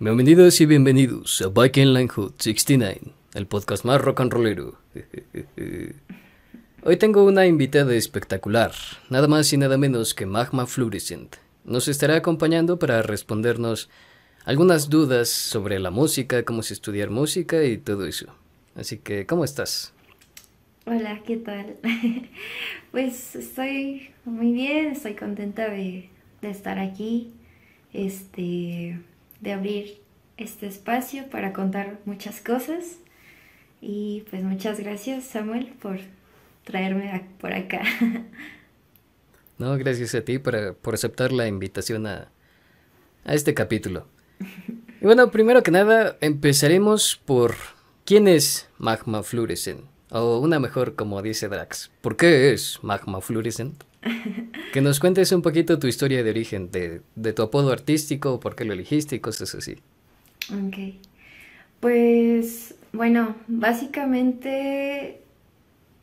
Bienvenidos y bienvenidos a Viking Line Hood 69, el podcast más rock and rollero. Hoy tengo una invitada espectacular, nada más y nada menos que Magma Fluorescent. Nos estará acompañando para respondernos algunas dudas sobre la música, cómo estudiar música y todo eso. Así que, ¿cómo estás? Hola, ¿qué tal? pues estoy muy bien, estoy contenta de estar aquí, este, de abrir este espacio para contar muchas cosas. Y pues muchas gracias Samuel por traerme por acá. No, gracias a ti por, por aceptar la invitación a, a este capítulo. Y bueno, primero que nada, empezaremos por quién es Magma Fluorescent. O una mejor, como dice Drax, ¿por qué es Magma Fluorescent? Que nos cuentes un poquito tu historia de origen, de, de tu apodo artístico, por qué lo elegiste y cosas así. Ok. Pues bueno, básicamente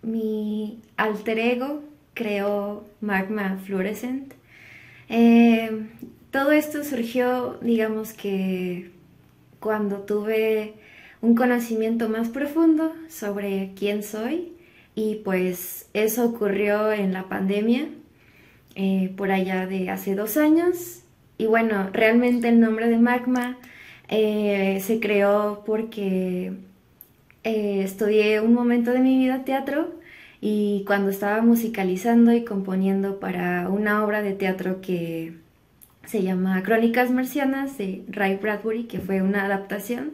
mi alter ego creó Magma Fluorescent. Eh, todo esto surgió, digamos que cuando tuve un conocimiento más profundo sobre quién soy y pues eso ocurrió en la pandemia eh, por allá de hace dos años. Y bueno, realmente el nombre de Magma eh, se creó porque estudié un momento de mi vida teatro y cuando estaba musicalizando y componiendo para una obra de teatro que se llama Crónicas Marcianas de Ray Bradbury, que fue una adaptación,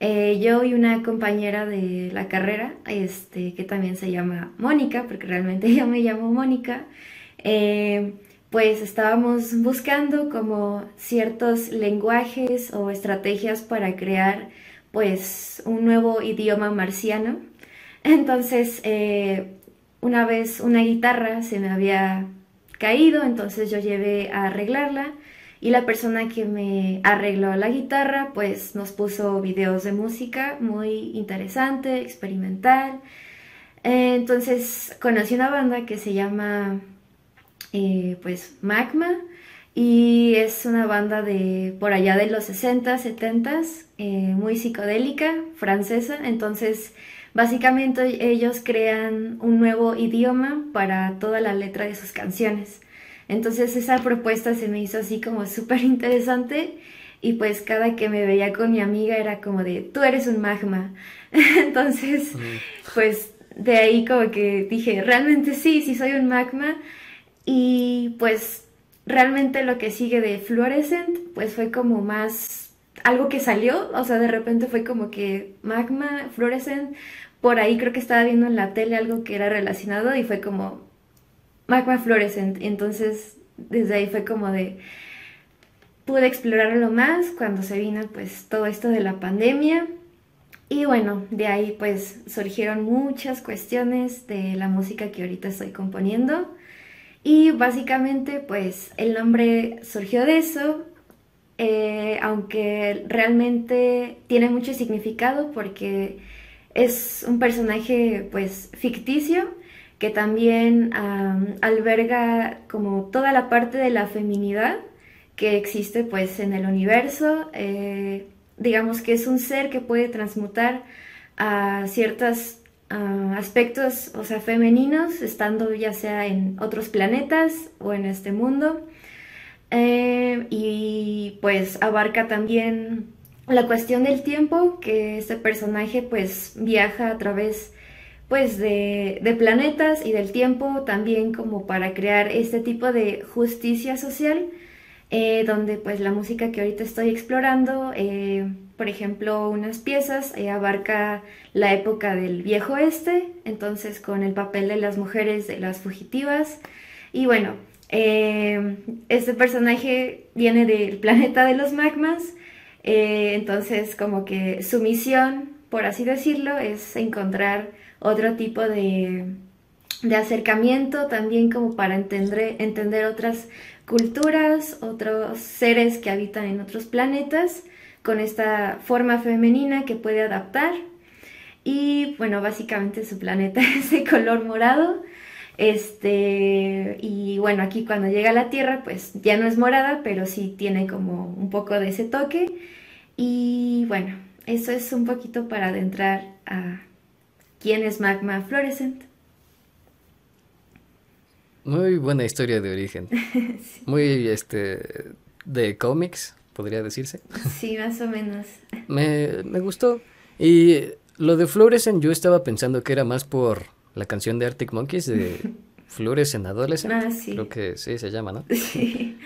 eh, yo y una compañera de la carrera, este, que también se llama Mónica, porque realmente yo me llamo Mónica, eh, pues estábamos buscando como ciertos lenguajes o estrategias para crear pues un nuevo idioma marciano. Entonces, eh, una vez una guitarra se me había caído, entonces yo llevé a arreglarla y la persona que me arregló la guitarra pues nos puso videos de música muy interesante, experimental. Eh, entonces conocí una banda que se llama eh, pues Magma y es una banda de por allá de los 60, 70, muy psicodélica, francesa, entonces Básicamente ellos crean un nuevo idioma para toda la letra de sus canciones. Entonces esa propuesta se me hizo así como súper interesante y pues cada que me veía con mi amiga era como de, tú eres un magma. Entonces, pues de ahí como que dije, realmente sí, sí soy un magma. Y pues realmente lo que sigue de Fluorescent, pues fue como más algo que salió, o sea, de repente fue como que magma, Fluorescent, por ahí creo que estaba viendo en la tele algo que era relacionado y fue como magma fluorescent. Entonces, desde ahí fue como de pude explorarlo más cuando se vino pues todo esto de la pandemia. Y bueno, de ahí pues surgieron muchas cuestiones de la música que ahorita estoy componiendo. Y básicamente pues el nombre surgió de eso, eh, aunque realmente tiene mucho significado porque es un personaje pues ficticio que también alberga como toda la parte de la feminidad que existe pues en el universo. Eh, digamos que es un ser que puede transmutar a ciertos aspectos, o sea, femeninos, estando ya sea en otros planetas o en este mundo. Eh, y pues abarca también la cuestión del tiempo, que este personaje pues viaja a través pues de, planetas y del tiempo también como para crear este tipo de justicia social, eh, donde pues la música que ahorita estoy explorando, eh, por ejemplo, unas piezas eh, abarca la época del viejo este, entonces con el papel de las mujeres, de las fugitivas, y bueno, este personaje viene del planeta de los magmas, entonces, como que su misión, por así decirlo, es encontrar otro tipo de, acercamiento también como para entender, entender otras culturas, otros seres que habitan en otros planetas con esta forma femenina que puede adaptar. Y bueno, básicamente su planeta es de color morado. Este, y bueno, aquí cuando llega a la Tierra, pues ya no es morada, pero sí tiene como un poco de ese toque. Y bueno, eso es un poquito para adentrar a quién es Magma Fluorescent. Muy buena historia de origen. Muy este de cómics, podría decirse. Sí, más o menos. Me, me gustó. Y lo de Fluorescent yo estaba pensando que era más por la canción de Arctic Monkeys de Fluorescent Adolescent. Ah, sí. Creo que sí se llama, ¿no? Sí.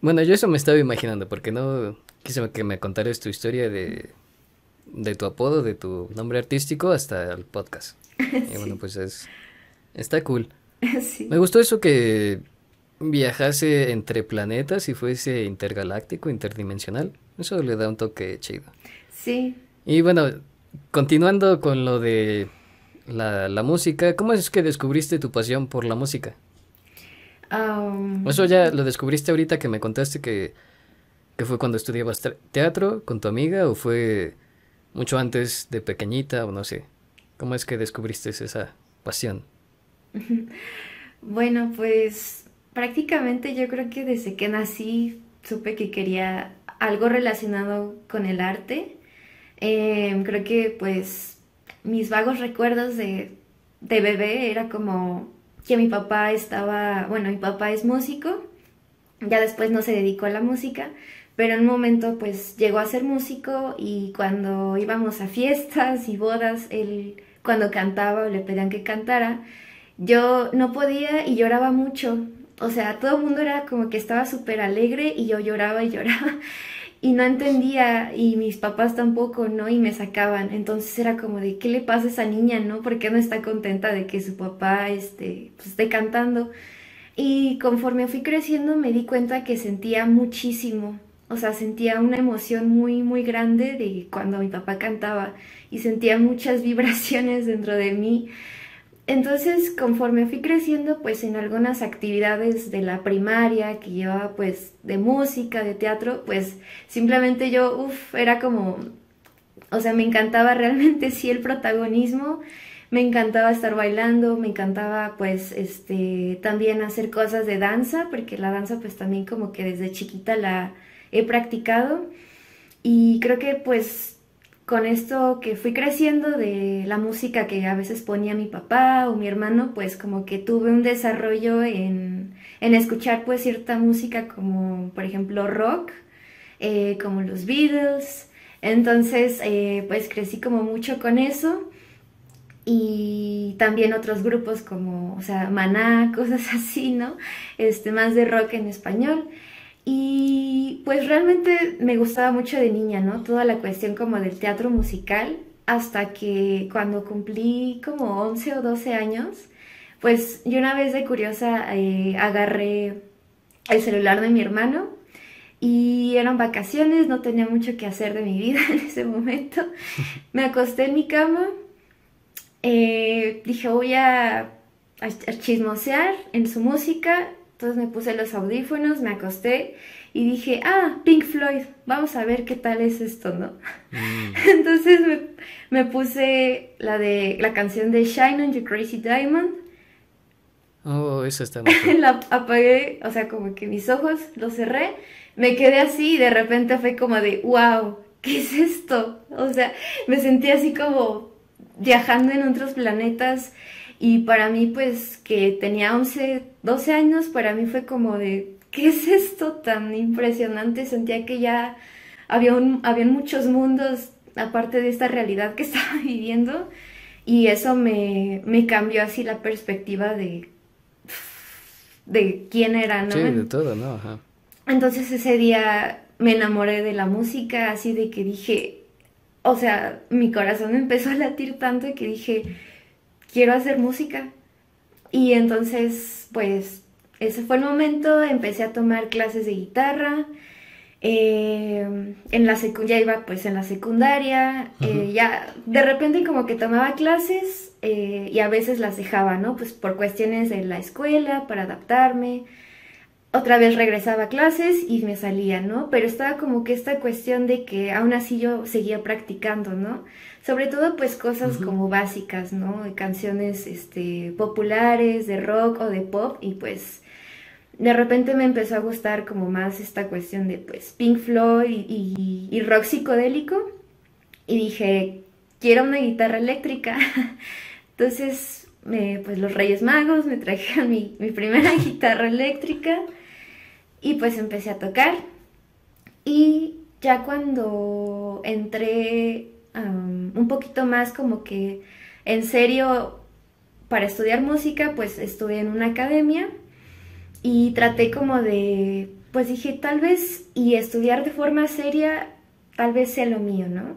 Bueno, yo eso me estaba imaginando porque no quise que me contaras tu historia de, de tu apodo, de tu nombre artístico hasta el podcast. Y bueno, pues es está cool. Sí. Me gustó eso que viajase entre planetas y fuese intergaláctico, interdimensional. Eso le da un toque chido. Sí. Y bueno, continuando con lo de la, la música, ¿cómo es que descubriste tu pasión por la música? Eso ya lo descubriste ahorita que me contaste que, que fue cuando estudiabas teatro con tu amiga o fue mucho antes de pequeñita o no sé. ¿Cómo es que descubriste esa pasión? Bueno, pues prácticamente yo creo que desde que nací supe que quería algo relacionado con el arte. Em, creo que pues mis vagos recuerdos de, de bebé era como que mi papá estaba, bueno, mi papá es músico, ya después no se dedicó a la música, pero en un momento pues llegó a ser músico y cuando íbamos a fiestas y bodas, él cuando cantaba o le pedían que cantara, yo no podía y lloraba mucho. O sea, todo el mundo era como que estaba súper alegre y yo lloraba y lloraba y no entendía y mis papás tampoco, ¿no? Y me sacaban. Entonces era como de, ¿qué le pasa a esa niña, no? ¿Por qué no está contenta de que su papá este, pues, esté cantando? Y conforme fui creciendo me di cuenta que sentía muchísimo. O sea, sentía una emoción muy, muy grande de cuando mi papá cantaba y sentía muchas vibraciones dentro de mí. Entonces, conforme fui creciendo, pues en algunas actividades de la primaria que llevaba pues de música, de teatro, pues simplemente yo, uff, era como, o sea, me encantaba realmente sí el protagonismo, me encantaba estar bailando, me encantaba pues este también hacer cosas de danza, porque la danza pues también como que desde chiquita la he practicado y creo que pues con esto que fui creciendo de la música que a veces ponía mi papá o mi hermano, pues como que tuve un desarrollo en, en escuchar pues cierta música como por ejemplo rock, eh, como los Beatles. Entonces eh, pues crecí como mucho con eso y también otros grupos como, o sea, Maná, cosas así, ¿no? Este, más de rock en español. Y pues realmente me gustaba mucho de niña, ¿no? Toda la cuestión como del teatro musical, hasta que cuando cumplí como 11 o 12 años, pues yo una vez de curiosa eh, agarré el celular de mi hermano y eran vacaciones, no tenía mucho que hacer de mi vida en ese momento. Me acosté en mi cama, eh, dije voy a, a, chismosear en su música entonces me puse los audífonos, me acosté y dije, ah, Pink Floyd, vamos a ver qué tal es esto, ¿no? Mm. Entonces me, me puse la de la canción de Shine on You Crazy Diamond, Oh, eso está muy la apagué, o sea, como que mis ojos los cerré, me quedé así y de repente fue como de, wow, ¿qué es esto? O sea, me sentí así como viajando en otros planetas y para mí pues que tenía 11, 12 años, para mí fue como de, ¿qué es esto tan impresionante? Sentía que ya había un, muchos mundos aparte de esta realidad que estaba viviendo y eso me, me cambió así la perspectiva de, de quién era, ¿no? Sí, de todo, ¿no? Ajá. Entonces ese día me enamoré de la música, así de que dije, o sea, mi corazón empezó a latir tanto que dije, quiero hacer música. Y entonces, pues, ese fue el momento, empecé a tomar clases de guitarra. eh, en la secu ya iba pues en la secundaria, eh, ya de repente como que tomaba clases eh, y a veces las dejaba, ¿no? Pues por cuestiones de la escuela, para adaptarme otra vez regresaba a clases y me salía, ¿no? Pero estaba como que esta cuestión de que aún así yo seguía practicando, ¿no? Sobre todo pues cosas como básicas, ¿no? Canciones este, populares, de rock o de pop y pues de repente me empezó a gustar como más esta cuestión de pues Pink Floyd y, y rock psicodélico y dije, quiero una guitarra eléctrica. Entonces, pues los Reyes Magos me trajeron mi, mi primera guitarra eléctrica y pues empecé a tocar. Y ya cuando entré un poquito más como que en serio para estudiar música, pues estuve en una academia y traté como de, pues dije, tal vez, y estudiar de forma seria, tal vez sea lo mío, ¿no?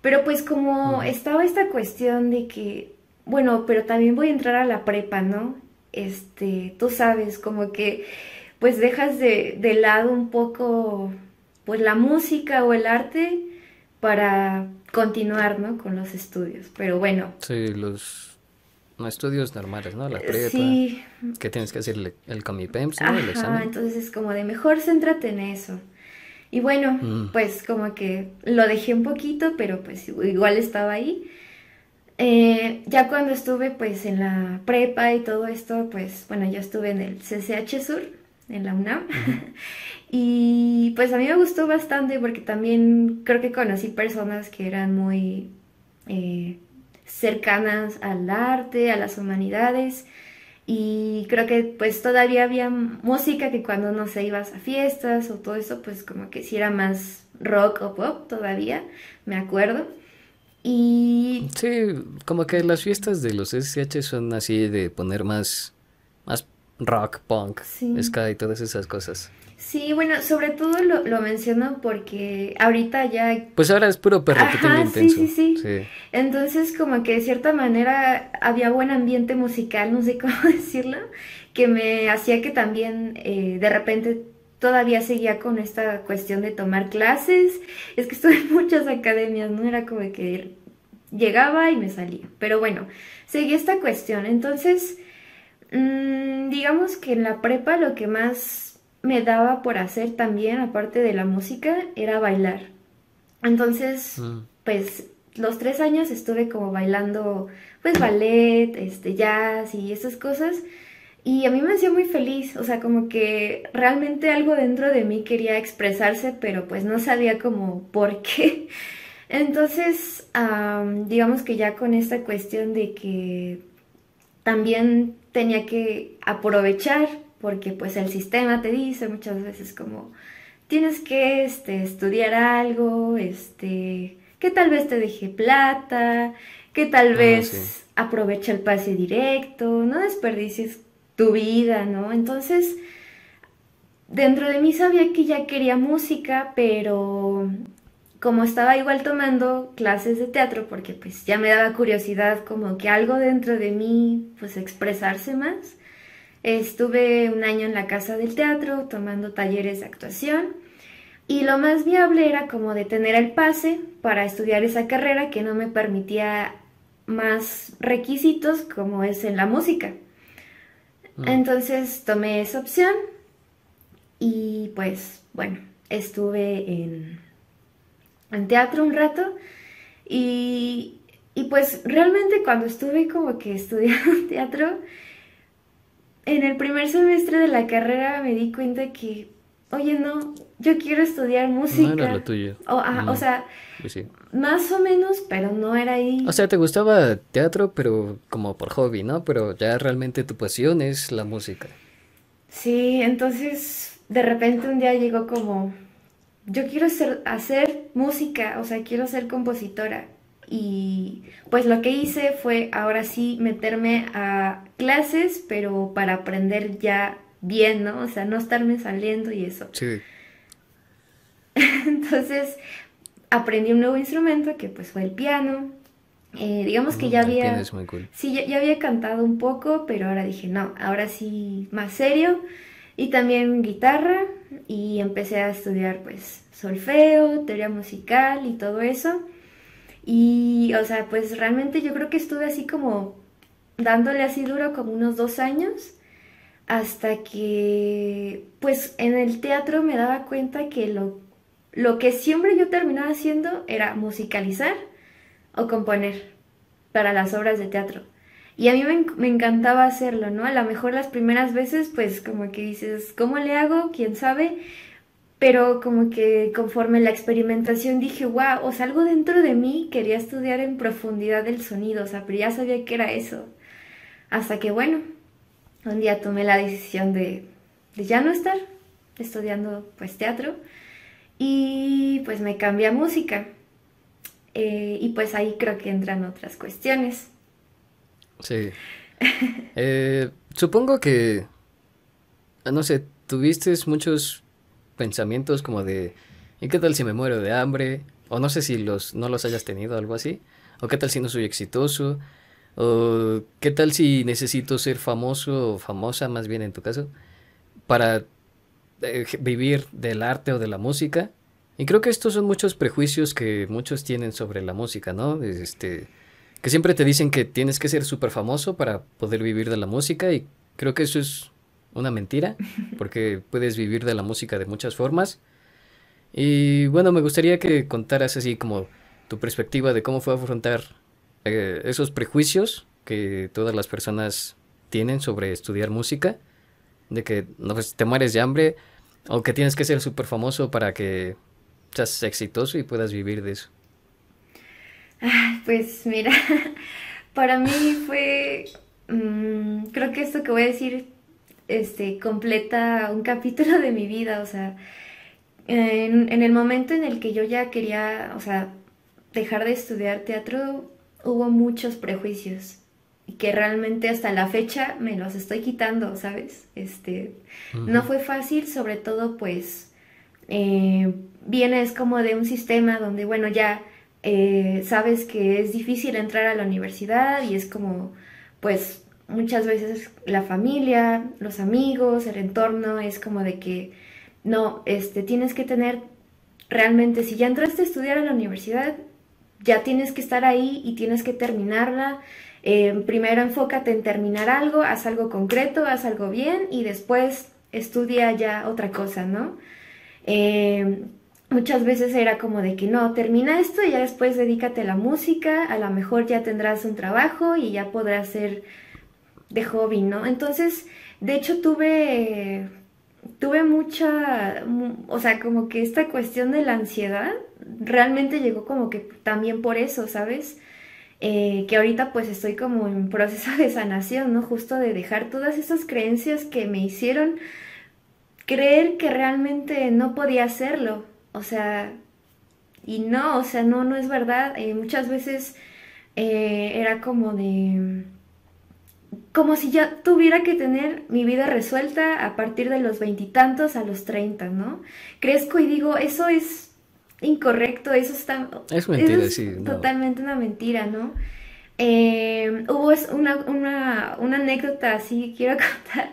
Pero pues como estaba esta cuestión de que, bueno, pero también voy a entrar a la prepa, ¿no? Este, tú sabes, como que pues dejas de, de lado un poco pues la música o el arte para continuar, ¿no? Con los estudios. Pero bueno. Sí, los estudios normales, ¿no? La prepa. Sí. Que tienes que hacer el, el comipems, ¿no? el examen. entonces como de mejor céntrate en eso. Y bueno, mm. pues como que lo dejé un poquito, pero pues igual estaba ahí. Eh, ya cuando estuve pues en la prepa y todo esto, pues bueno, yo estuve en el CCH Sur, en la UNAM. y pues a mí me gustó bastante porque también creo que conocí personas que eran muy eh, cercanas al arte, a las humanidades y creo que pues todavía había música que cuando no se ibas a fiestas o todo eso, pues como que si era más rock o pop todavía, me acuerdo. Y... Sí, como que las fiestas de los SH son así de poner más rock, punk, ska y todas esas cosas. Sí, bueno, sobre todo lo, lo, menciono porque ahorita ya... Pues ahora es puro perro intenso. Sí, sí, sí, Entonces como que de cierta manera había buen ambiente musical, no sé cómo decirlo, que me hacía que también eh, de repente todavía seguía con esta cuestión de tomar clases. Es que estuve en muchas academias, ¿no? Era como que llegaba y me salía. Pero bueno, seguí esta cuestión. Entonces, mmm, digamos que en la prepa lo que más me daba por hacer también, aparte de la música, era bailar. Entonces, mm. pues los tres años estuve como bailando, pues ballet, este, jazz y esas cosas. Y a mí me hacía muy feliz, o sea, como que realmente algo dentro de mí quería expresarse, pero pues no sabía como por qué. Entonces, digamos que ya con esta cuestión de que también tenía que aprovechar porque pues el sistema te dice muchas veces como tienes que este, estudiar algo, este, que tal vez te deje plata, que tal ah, vez aprovecha el pase directo, no desperdicies tu vida, ¿no? Entonces, dentro de mí sabía que ya quería música, pero como estaba igual tomando clases de teatro, porque pues ya me daba curiosidad como que algo dentro de mí, pues expresarse más, Estuve un año en la Casa del Teatro tomando talleres de actuación y lo más viable era como de tener el pase para estudiar esa carrera que no me permitía más requisitos como es en la música. Mm. Entonces tomé esa opción y pues bueno, estuve en, en teatro un rato y, y pues realmente cuando estuve como que estudiando teatro, en el primer semestre de la carrera me di cuenta que, oye, no, yo quiero estudiar música. No era lo tuyo. O, o sea, pues más o menos, pero no era ahí. O sea, te gustaba teatro, pero como por hobby, ¿no? Pero ya realmente tu pasión es la música. Sí, entonces de repente un día llegó como, yo quiero hacer música, o sea, quiero ser compositora. Y pues lo que hice fue ahora sí meterme a clases, pero para aprender ya bien, ¿no? O sea, no estarme saliendo y eso. Sí. Entonces aprendí un nuevo instrumento que pues fue el piano. Eh, digamos que mm, ya había... Sí, ya, había cantado un poco, pero ahora dije, no, ahora sí más serio. Y también guitarra y empecé a estudiar pues solfeo, teoría musical y todo eso. Y, o sea, pues realmente yo creo que estuve así como dándole así duro como unos dos años hasta que, pues en el teatro me daba cuenta que lo, lo que siempre yo terminaba haciendo era musicalizar o componer para las obras de teatro. Y a mí me, encantaba hacerlo, ¿no? A lo mejor las primeras veces, pues como que dices, ¿cómo le hago? ¿Quién sabe? Pero como que conforme la experimentación dije, wow, o sea, algo dentro de mí quería estudiar en profundidad el sonido, o sea, pero ya sabía que era eso. Hasta que, bueno, un día tomé la decisión de, ya no estar estudiando pues teatro y pues me cambié a música. Eh, y pues ahí creo que entran otras cuestiones. Sí. Eh, supongo que, no sé, tuviste muchos pensamientos como de, ¿y qué tal si me muero de hambre? O no sé si los, no los hayas tenido, algo así. O qué tal si no soy exitoso. O qué tal si necesito ser famoso o famosa, más bien en tu caso, para eh, vivir del arte o de la música. Y creo que estos son muchos prejuicios que muchos tienen sobre la música, ¿no? Este, que siempre te dicen que tienes que ser súper famoso para poder vivir de la música y creo que eso es una mentira, porque puedes vivir de la música de muchas formas. Y bueno, me gustaría que contaras así como tu perspectiva de cómo fue afrontar eh, esos prejuicios que todas las personas tienen sobre estudiar música, de que no, pues, te mueres de hambre o que tienes que ser súper famoso para que seas exitoso y puedas vivir de eso. Pues mira, para mí fue, mm, creo que esto que voy a decir, este, completa un capítulo de mi vida, o sea, en, en el momento en el que yo ya quería, o sea, dejar de estudiar teatro, hubo muchos prejuicios y que realmente hasta la fecha me los estoy quitando, ¿sabes? Este, no fue fácil, sobre todo pues eh, vienes como de un sistema donde, bueno, ya eh, sabes que es difícil entrar a la universidad y es como, pues, muchas veces la familia, los amigos, el entorno, es como de que, no, este, tienes que tener realmente, si ya entraste a estudiar a la universidad, ya tienes que estar ahí y tienes que terminarla. Eh, primero enfócate en terminar algo, haz algo concreto, haz algo bien y después estudia ya otra cosa, ¿no? Eh, muchas veces era como de que no, termina esto y ya después dedícate a la música, a lo mejor ya tendrás un trabajo y ya podrás ser de hobby, ¿no? Entonces, de hecho tuve tuve mucha, o sea, como que esta cuestión de la ansiedad realmente llegó como que también por eso, ¿sabes? Eh, que ahorita pues estoy como en proceso de sanación, ¿no? Justo de dejar todas esas creencias que me hicieron creer que realmente no podía hacerlo. O sea, y no, o sea, no, no es verdad. Eh, muchas veces eh, era como de... Como si ya tuviera que tener mi vida resuelta a partir de los veintitantos a los treinta, ¿no? Crezco y digo, eso es incorrecto, eso está... Es mentira, sí. Totalmente una mentira, ¿no? Eh, hubo una, una, una anécdota así que quiero contar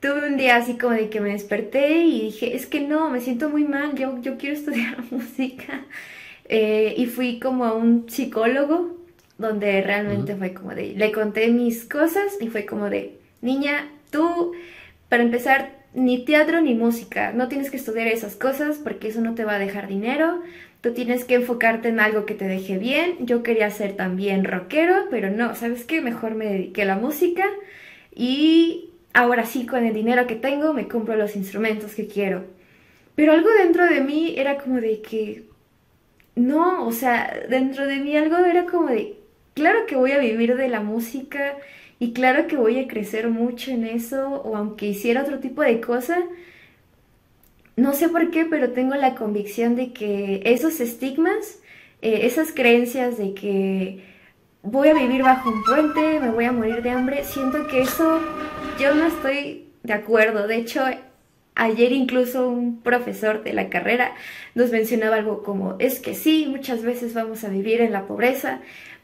tuve un día así como de que me desperté y dije, es que no, me siento muy mal, yo, yo quiero estudiar música. Eh, y fui como a un psicólogo donde realmente fue como de, le conté mis cosas y fue como de, niña, tú, para empezar, ni teatro ni música, no tienes que estudiar esas cosas porque eso no te va a dejar dinero, tú tienes que enfocarte en algo que te deje bien, yo quería ser también rockero, pero no, ¿sabes qué? Mejor me dediqué a la música y ahora sí, con el dinero que tengo, me compro los instrumentos que quiero. Pero algo dentro de mí era como de que, no, o sea, dentro de mí algo era como de, claro que voy a vivir de la música y claro que voy a crecer mucho en eso, o aunque hiciera otro tipo de cosa, no sé por qué, pero tengo la convicción de que esos estigmas, eh, esas creencias de que voy a vivir bajo un puente, me voy a morir de hambre, siento que eso yo no estoy de acuerdo. De hecho, ayer incluso un profesor de la carrera nos mencionaba algo como, es que sí, muchas veces vamos a vivir en la pobreza,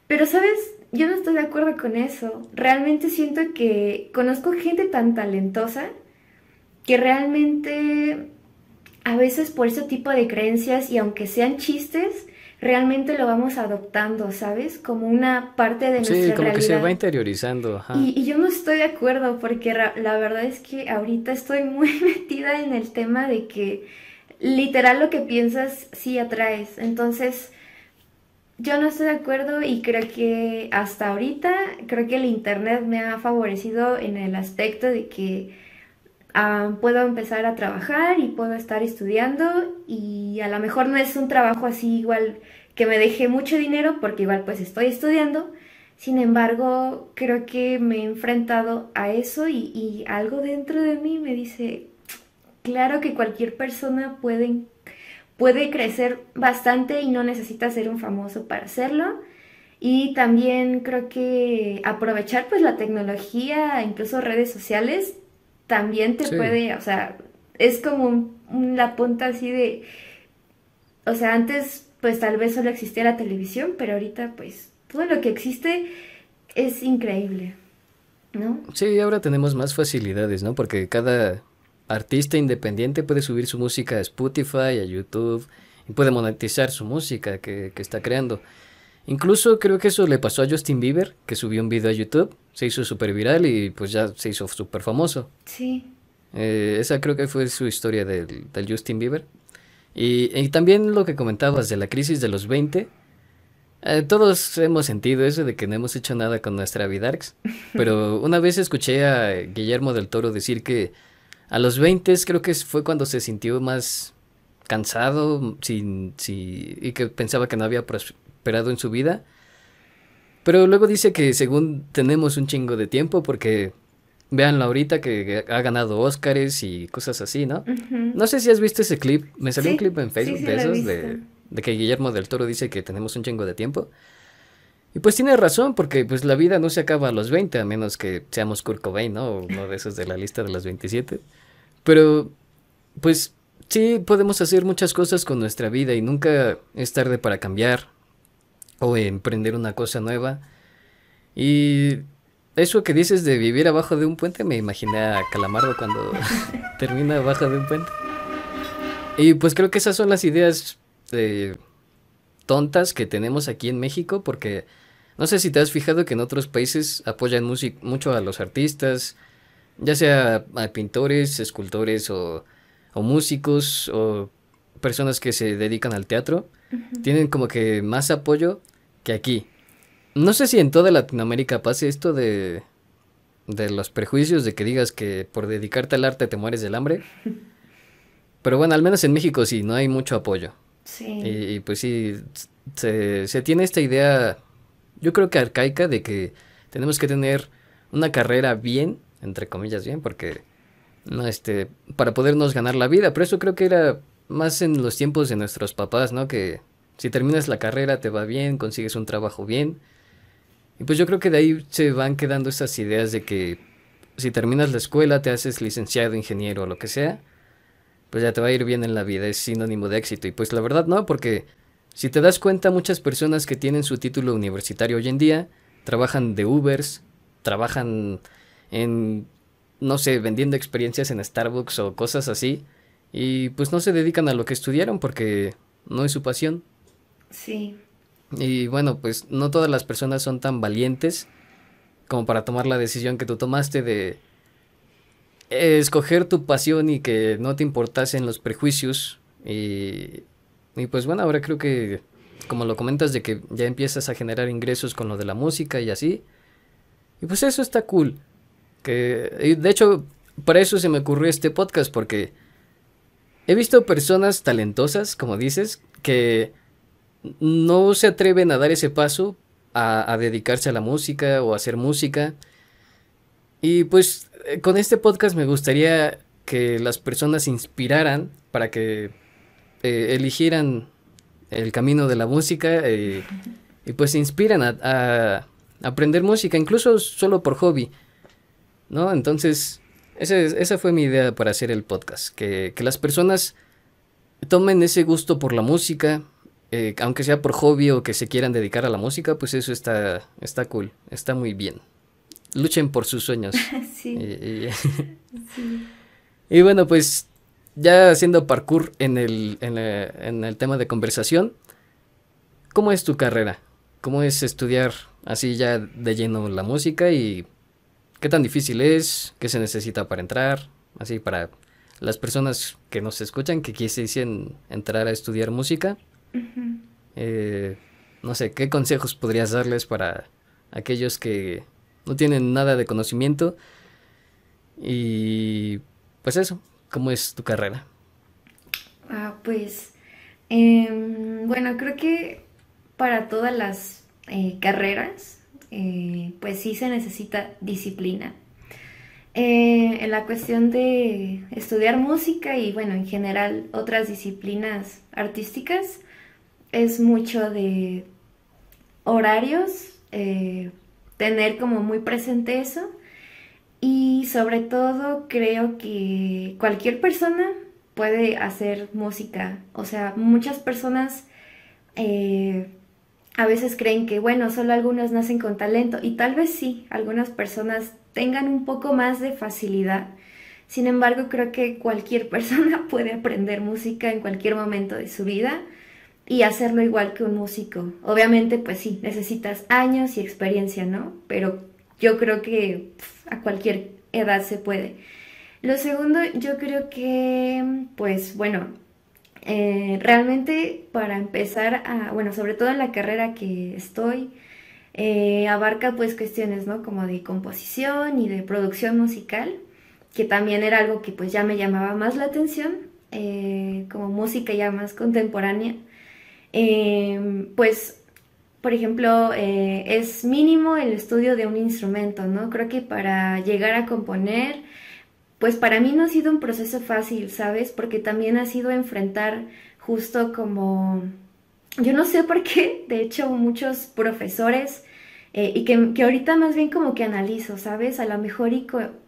pero sabes, yo no estoy de acuerdo con eso. Realmente siento que conozco gente tan talentosa que realmente a veces por ese tipo de creencias y aunque sean chistes, realmente lo vamos adoptando, ¿sabes? Como una parte de nuestra Sí, como que se va interiorizando. Y, yo no estoy de acuerdo porque la verdad es que ahorita estoy muy metida en el tema de que literal lo que piensas sí atraes. Entonces, yo no estoy de acuerdo y creo que hasta ahorita, creo que el Internet me ha favorecido en el aspecto de que puedo empezar a trabajar y puedo estar estudiando y a lo mejor no es un trabajo así igual que me deje mucho dinero porque igual pues estoy estudiando. Sin embargo, creo que me he enfrentado a eso y, y algo dentro de mí me dice, claro que cualquier persona puede puede crecer bastante y no necesita ser un famoso para hacerlo. Y también creo que aprovechar pues la tecnología, incluso redes sociales, también te puede, o sea, es como la punta así de, o sea, antes pues tal vez solo existía la televisión, pero ahorita pues todo lo que existe es increíble, ¿no? Sí, ahora tenemos más facilidades, ¿no? Porque cada artista independiente puede subir su música a Spotify, a YouTube y puede monetizar su música que, está creando. Incluso creo que eso le pasó a Justin Bieber, que subió un video a YouTube, se hizo súper viral y pues ya se hizo súper famoso. Sí. Eh, esa creo que fue su historia del, Justin Bieber. Y, también lo que comentabas de la crisis de los 20. Eh, todos hemos sentido eso de que no hemos hecho nada con nuestra vida, pero una vez escuché a Guillermo del Toro decir que a los 20 creo que fue cuando se sintió más cansado sin, y que pensaba que no había prosperado en su vida. Pero luego dice que según tenemos un chingo de tiempo porque véanlo ahorita que ha ganado Óscares y cosas así, ¿no? No sé si has visto ese clip, me salió un clip en Facebook de esos de, de, que Guillermo del Toro dice que tenemos un chingo de tiempo. Y pues tiene razón, porque pues la vida no se acaba a los 20, a menos que seamos Kurt Cobain, ¿no? Uno de esos de la lista de los 27. Pero, pues, sí podemos hacer muchas cosas con nuestra vida y nunca es tarde para cambiar o emprender una cosa nueva. Y eso que dices de vivir abajo de un puente, me imaginé a Calamardo cuando termina abajo de un puente. Y pues creo que esas son las ideas eh, tontas que tenemos aquí en México, porque no sé si te has fijado que en otros países apoyan mucho a los artistas, ya sea a pintores, escultores o, músicos o personas que se dedican al teatro, tienen como que más apoyo que aquí. No sé si en toda Latinoamérica pase esto de, de los prejuicios, de que digas que por dedicarte al arte te mueres del hambre. Pero bueno, al menos en México sí, no hay mucho apoyo. Sí. Y, pues sí, se, se tiene esta idea, yo creo que arcaica, de que tenemos que tener una carrera bien entre comillas bien, porque no este para podernos ganar la vida, pero eso creo que era más en los tiempos de nuestros papás, ¿no? Que si terminas la carrera te va bien, consigues un trabajo bien. Y pues yo creo que de ahí se van quedando esas ideas de que si terminas la escuela, te haces licenciado, ingeniero o lo que sea, pues ya te va a ir bien en la vida, es sinónimo de éxito. Y pues la verdad no, porque si te das cuenta, muchas personas que tienen su título universitario hoy en día trabajan de Ubers, trabajan en, no sé, vendiendo experiencias en Starbucks o cosas así. Y pues no se dedican a lo que estudiaron porque no es su pasión. Sí. Y bueno, pues no todas las personas son tan valientes como para tomar la decisión que tú tomaste de escoger tu pasión y que no te importasen los prejuicios. Y, y pues bueno, ahora creo que, como lo comentas, de que ya empiezas a generar ingresos con lo de la música y así. Y pues eso está cool. Que, de hecho, para eso se me ocurrió este podcast, porque he visto personas talentosas, como dices, que no se atreven a dar ese paso a, dedicarse a la música o a hacer música. Y pues eh, con este podcast me gustaría que las personas se inspiraran para que eh, eligieran el camino de la música eh, y pues se inspiran a, a, aprender música, incluso solo por hobby. ¿no? Entonces, esa fue mi idea para hacer el podcast, que, las personas tomen ese gusto por la música, eh, aunque sea por hobby o que se quieran dedicar a la música, pues eso está, está cool, está muy bien. Luchen por sus sueños. sí. Y, bueno, pues ya haciendo parkour en el, en, en el tema de conversación, ¿cómo es tu carrera? ¿Cómo es estudiar así ya de lleno la música y qué tan difícil es, qué se necesita para entrar, así para las personas que nos escuchan que quisiesen entrar a estudiar música. Eh, no sé, ¿qué consejos podrías darles para aquellos que no tienen nada de conocimiento? Y pues eso, ¿cómo es tu carrera? Ah, pues, em, bueno, creo que para todas las eh, carreras, eh, pues sí se necesita disciplina. Eh, en la cuestión de estudiar música y bueno, en general otras disciplinas artísticas, es mucho de horarios, tener como muy presente eso y sobre todo creo que cualquier persona puede hacer música. O sea, muchas personas eh, a veces creen que, bueno, solo algunos nacen con talento y tal vez sí, algunas personas tengan un poco más de facilidad. Sin embargo, creo que cualquier persona puede aprender música en cualquier momento de su vida y hacerlo igual que un músico. Obviamente, pues sí, necesitas años y experiencia, ¿no? Pero yo creo que a cualquier edad se puede. Lo segundo, yo creo que, pues bueno, eh, realmente para empezar a, bueno, sobre todo en la carrera que estoy, eh, abarca pues cuestiones, ¿no? Como de composición y de producción musical, que también era algo que pues ya me llamaba más la atención, eh, como música ya más contemporánea. Pues por ejemplo, eh, es mínimo el estudio de un instrumento, ¿no? Creo que para llegar a componer, pues para mí no ha sido un proceso fácil, ¿sabes? Porque también ha sido enfrentar justo como, yo no sé por qué, de hecho muchos profesores, eh, y que, que, ahorita más bien como que analizo, ¿sabes? A lo mejor y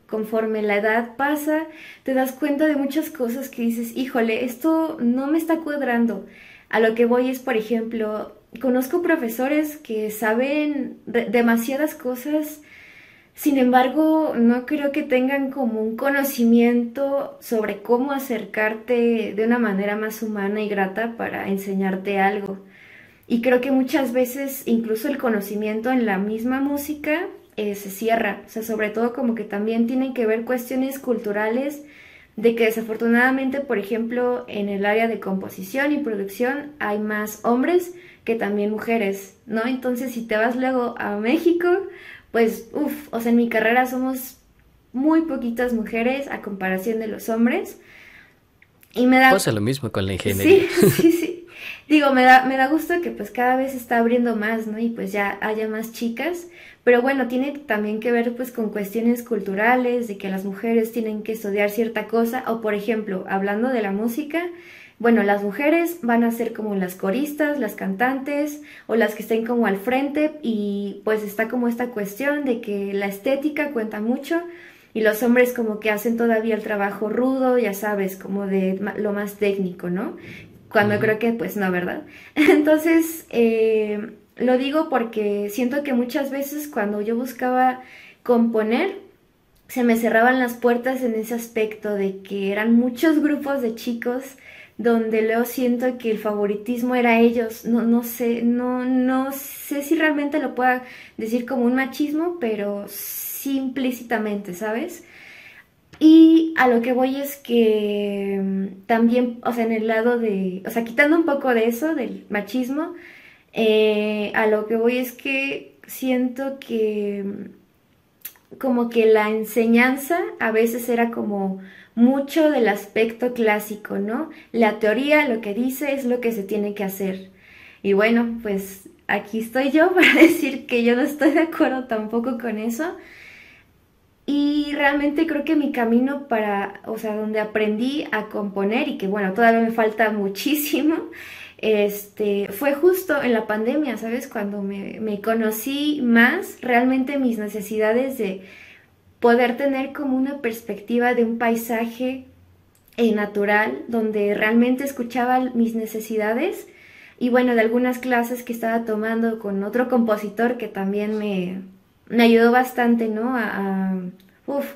conforme la edad pasa, te das cuenta de muchas cosas que dices, híjole, esto no me está cuadrando. A lo que voy es, por ejemplo, conozco profesores que saben demasiadas cosas, sin embargo, no creo que tengan como un conocimiento sobre cómo acercarte de una manera más humana y grata para enseñarte algo. Y creo que muchas veces incluso el conocimiento en la misma música eh, se cierra, o sea, sobre todo como que también tienen que ver cuestiones culturales de que desafortunadamente, por ejemplo, en el área de composición y producción hay más hombres que también mujeres, ¿no? Entonces, si te vas luego a México, pues, uff, o sea, en mi carrera somos muy poquitas mujeres a comparación de los hombres. Y me da... Pasa lo mismo con la ingeniería. Sí, sí, sí. Digo, me da, me da gusto que pues cada vez se está abriendo más, ¿no? Y pues ya haya más chicas. Pero bueno, tiene también que ver pues con cuestiones culturales, de que las mujeres tienen que estudiar cierta cosa. O por ejemplo, hablando de la música, bueno, las mujeres van a ser como las coristas, las cantantes o las que estén como al frente y pues está como esta cuestión de que la estética cuenta mucho y los hombres como que hacen todavía el trabajo rudo, ya sabes, como de lo más técnico, ¿no? Cuando creo que pues no, ¿verdad? Entonces, eh, lo digo porque siento que muchas veces cuando yo buscaba componer, se me cerraban las puertas en ese aspecto de que eran muchos grupos de chicos donde luego siento que el favoritismo era ellos. No, no sé, no, no sé si realmente lo pueda decir como un machismo, pero sí implícitamente, ¿sabes? Y a lo que voy es que mm, también, o sea, en el lado de, o sea, quitando un poco de eso, del machismo, eh, a lo que voy es que siento que mm, como que la enseñanza a veces era como mucho del aspecto clásico, ¿no? La teoría lo que dice es lo que se tiene que hacer. Y bueno, pues aquí estoy yo para decir que yo no estoy de acuerdo tampoco con eso. Y realmente creo que mi camino para, o sea, donde aprendí a componer y que bueno, todavía me falta muchísimo, este, fue justo en la pandemia, ¿sabes? Cuando me, conocí más realmente mis necesidades de poder tener como una perspectiva de un paisaje eh, natural donde realmente escuchaba mis necesidades y bueno, de algunas clases que estaba tomando con otro compositor que también me, me ayudó bastante, ¿no? A,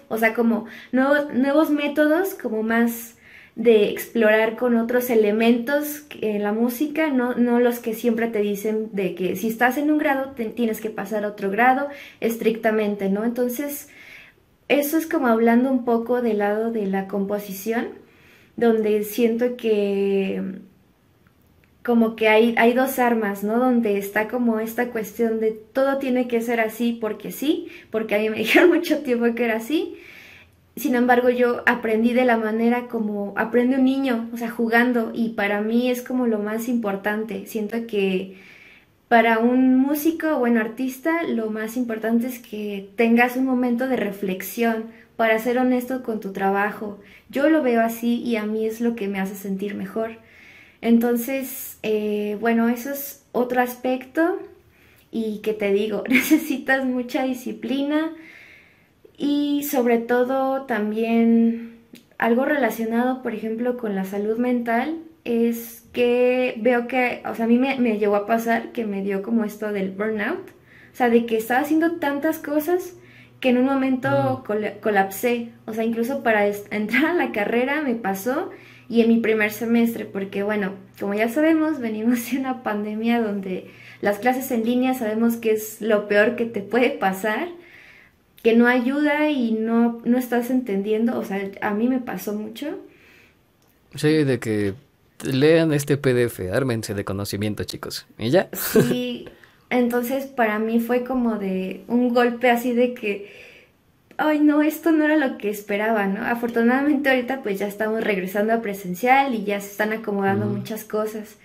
o sea, como nuevos métodos, como más de explorar con otros elementos en la música, no, no los que siempre te dicen de que si estás en un grado tienes que pasar a otro grado estrictamente, ¿no? Entonces, eso es como hablando un poco del lado de la composición, donde siento que como que hay, hay dos armas, ¿no? Donde está como esta cuestión de todo tiene que ser así porque sí, porque a mí me dijeron mucho tiempo que era así. Sin embargo, yo aprendí de la manera como aprende un niño, o sea, jugando, y para mí es como lo más importante. Siento que para un músico bueno artista, lo más importante es que tengas un momento de reflexión para ser honesto con tu trabajo. Yo lo veo así y a mí es lo que me hace sentir mejor. Entonces, eh, bueno, eso es otro aspecto y que te digo, necesitas mucha disciplina y sobre todo también algo relacionado, por ejemplo, con la salud mental, es que veo que, o sea, a mí me, me llegó a pasar que me dio como esto del burnout, o sea, de que estaba haciendo tantas cosas que en un momento mm. colapsé, o sea, incluso para entrar a la carrera me pasó y en mi primer semestre, porque bueno, como ya sabemos, venimos de una pandemia donde las clases en línea sabemos que es lo peor que te puede pasar, que no ayuda y no, no estás entendiendo, o sea, a mí me pasó mucho. Sí, de que lean este PDF, ármense de conocimiento, chicos. ¿Y ya? Sí, entonces para mí fue como de un golpe así de que ay no, esto no era lo que esperaba, ¿no? Afortunadamente ahorita pues ya estamos regresando a presencial y ya se están acomodando muchas cosas.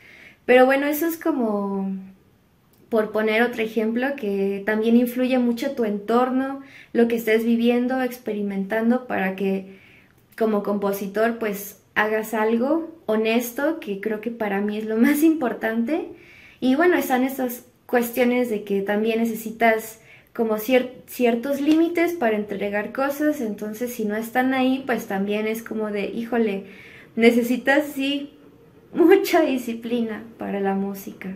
Pero bueno, eso es como, por poner otro ejemplo, que también influye mucho tu entorno, lo que estés viviendo, experimentando para que como compositor pues hagas algo honesto, que creo que para mí es lo más importante. Y bueno, están estas cuestiones de que también necesitas como ciertos límites para entregar cosas, entonces si no están ahí, pues también es como de, híjole, necesitas sí mucha disciplina para la música.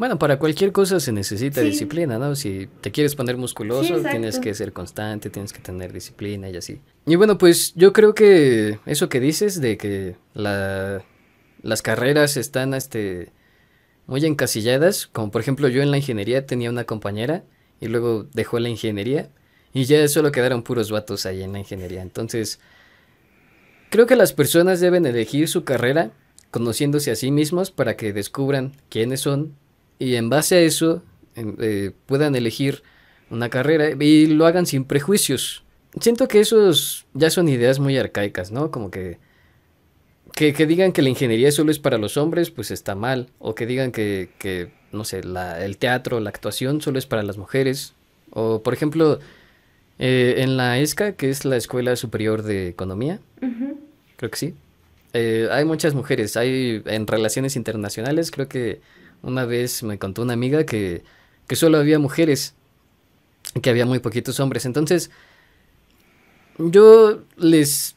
Bueno, para cualquier cosa se necesita disciplina, ¿no? Si te quieres poner musculoso, tienes que ser constante, tienes que tener disciplina y así. Y bueno, pues yo creo que eso que dices de que la, las carreras están, este, muy encasilladas, como por ejemplo yo en la ingeniería tenía una compañera y luego dejó la ingeniería y ya solo quedaron puros vatos ahí en la ingeniería. Entonces, creo que las personas deben elegir su carrera conociéndose a sí mismos para que descubran quiénes son y en base a eso eh, puedan elegir una carrera y lo hagan sin prejuicios. Siento que esos ya son ideas muy arcaicas, ¿no? Como que que, digan que la ingeniería solo es para los hombres, pues está mal. O que digan que, que no sé, la, el teatro, la actuación solo es para las mujeres. O, por ejemplo, eh, en la ESCA, que es la Escuela Superior de Economía, creo que sí, eh, hay muchas mujeres. Hay en relaciones internacionales, creo que una vez me contó una amiga que, que solo había mujeres, que había muy poquitos hombres. Entonces, yo les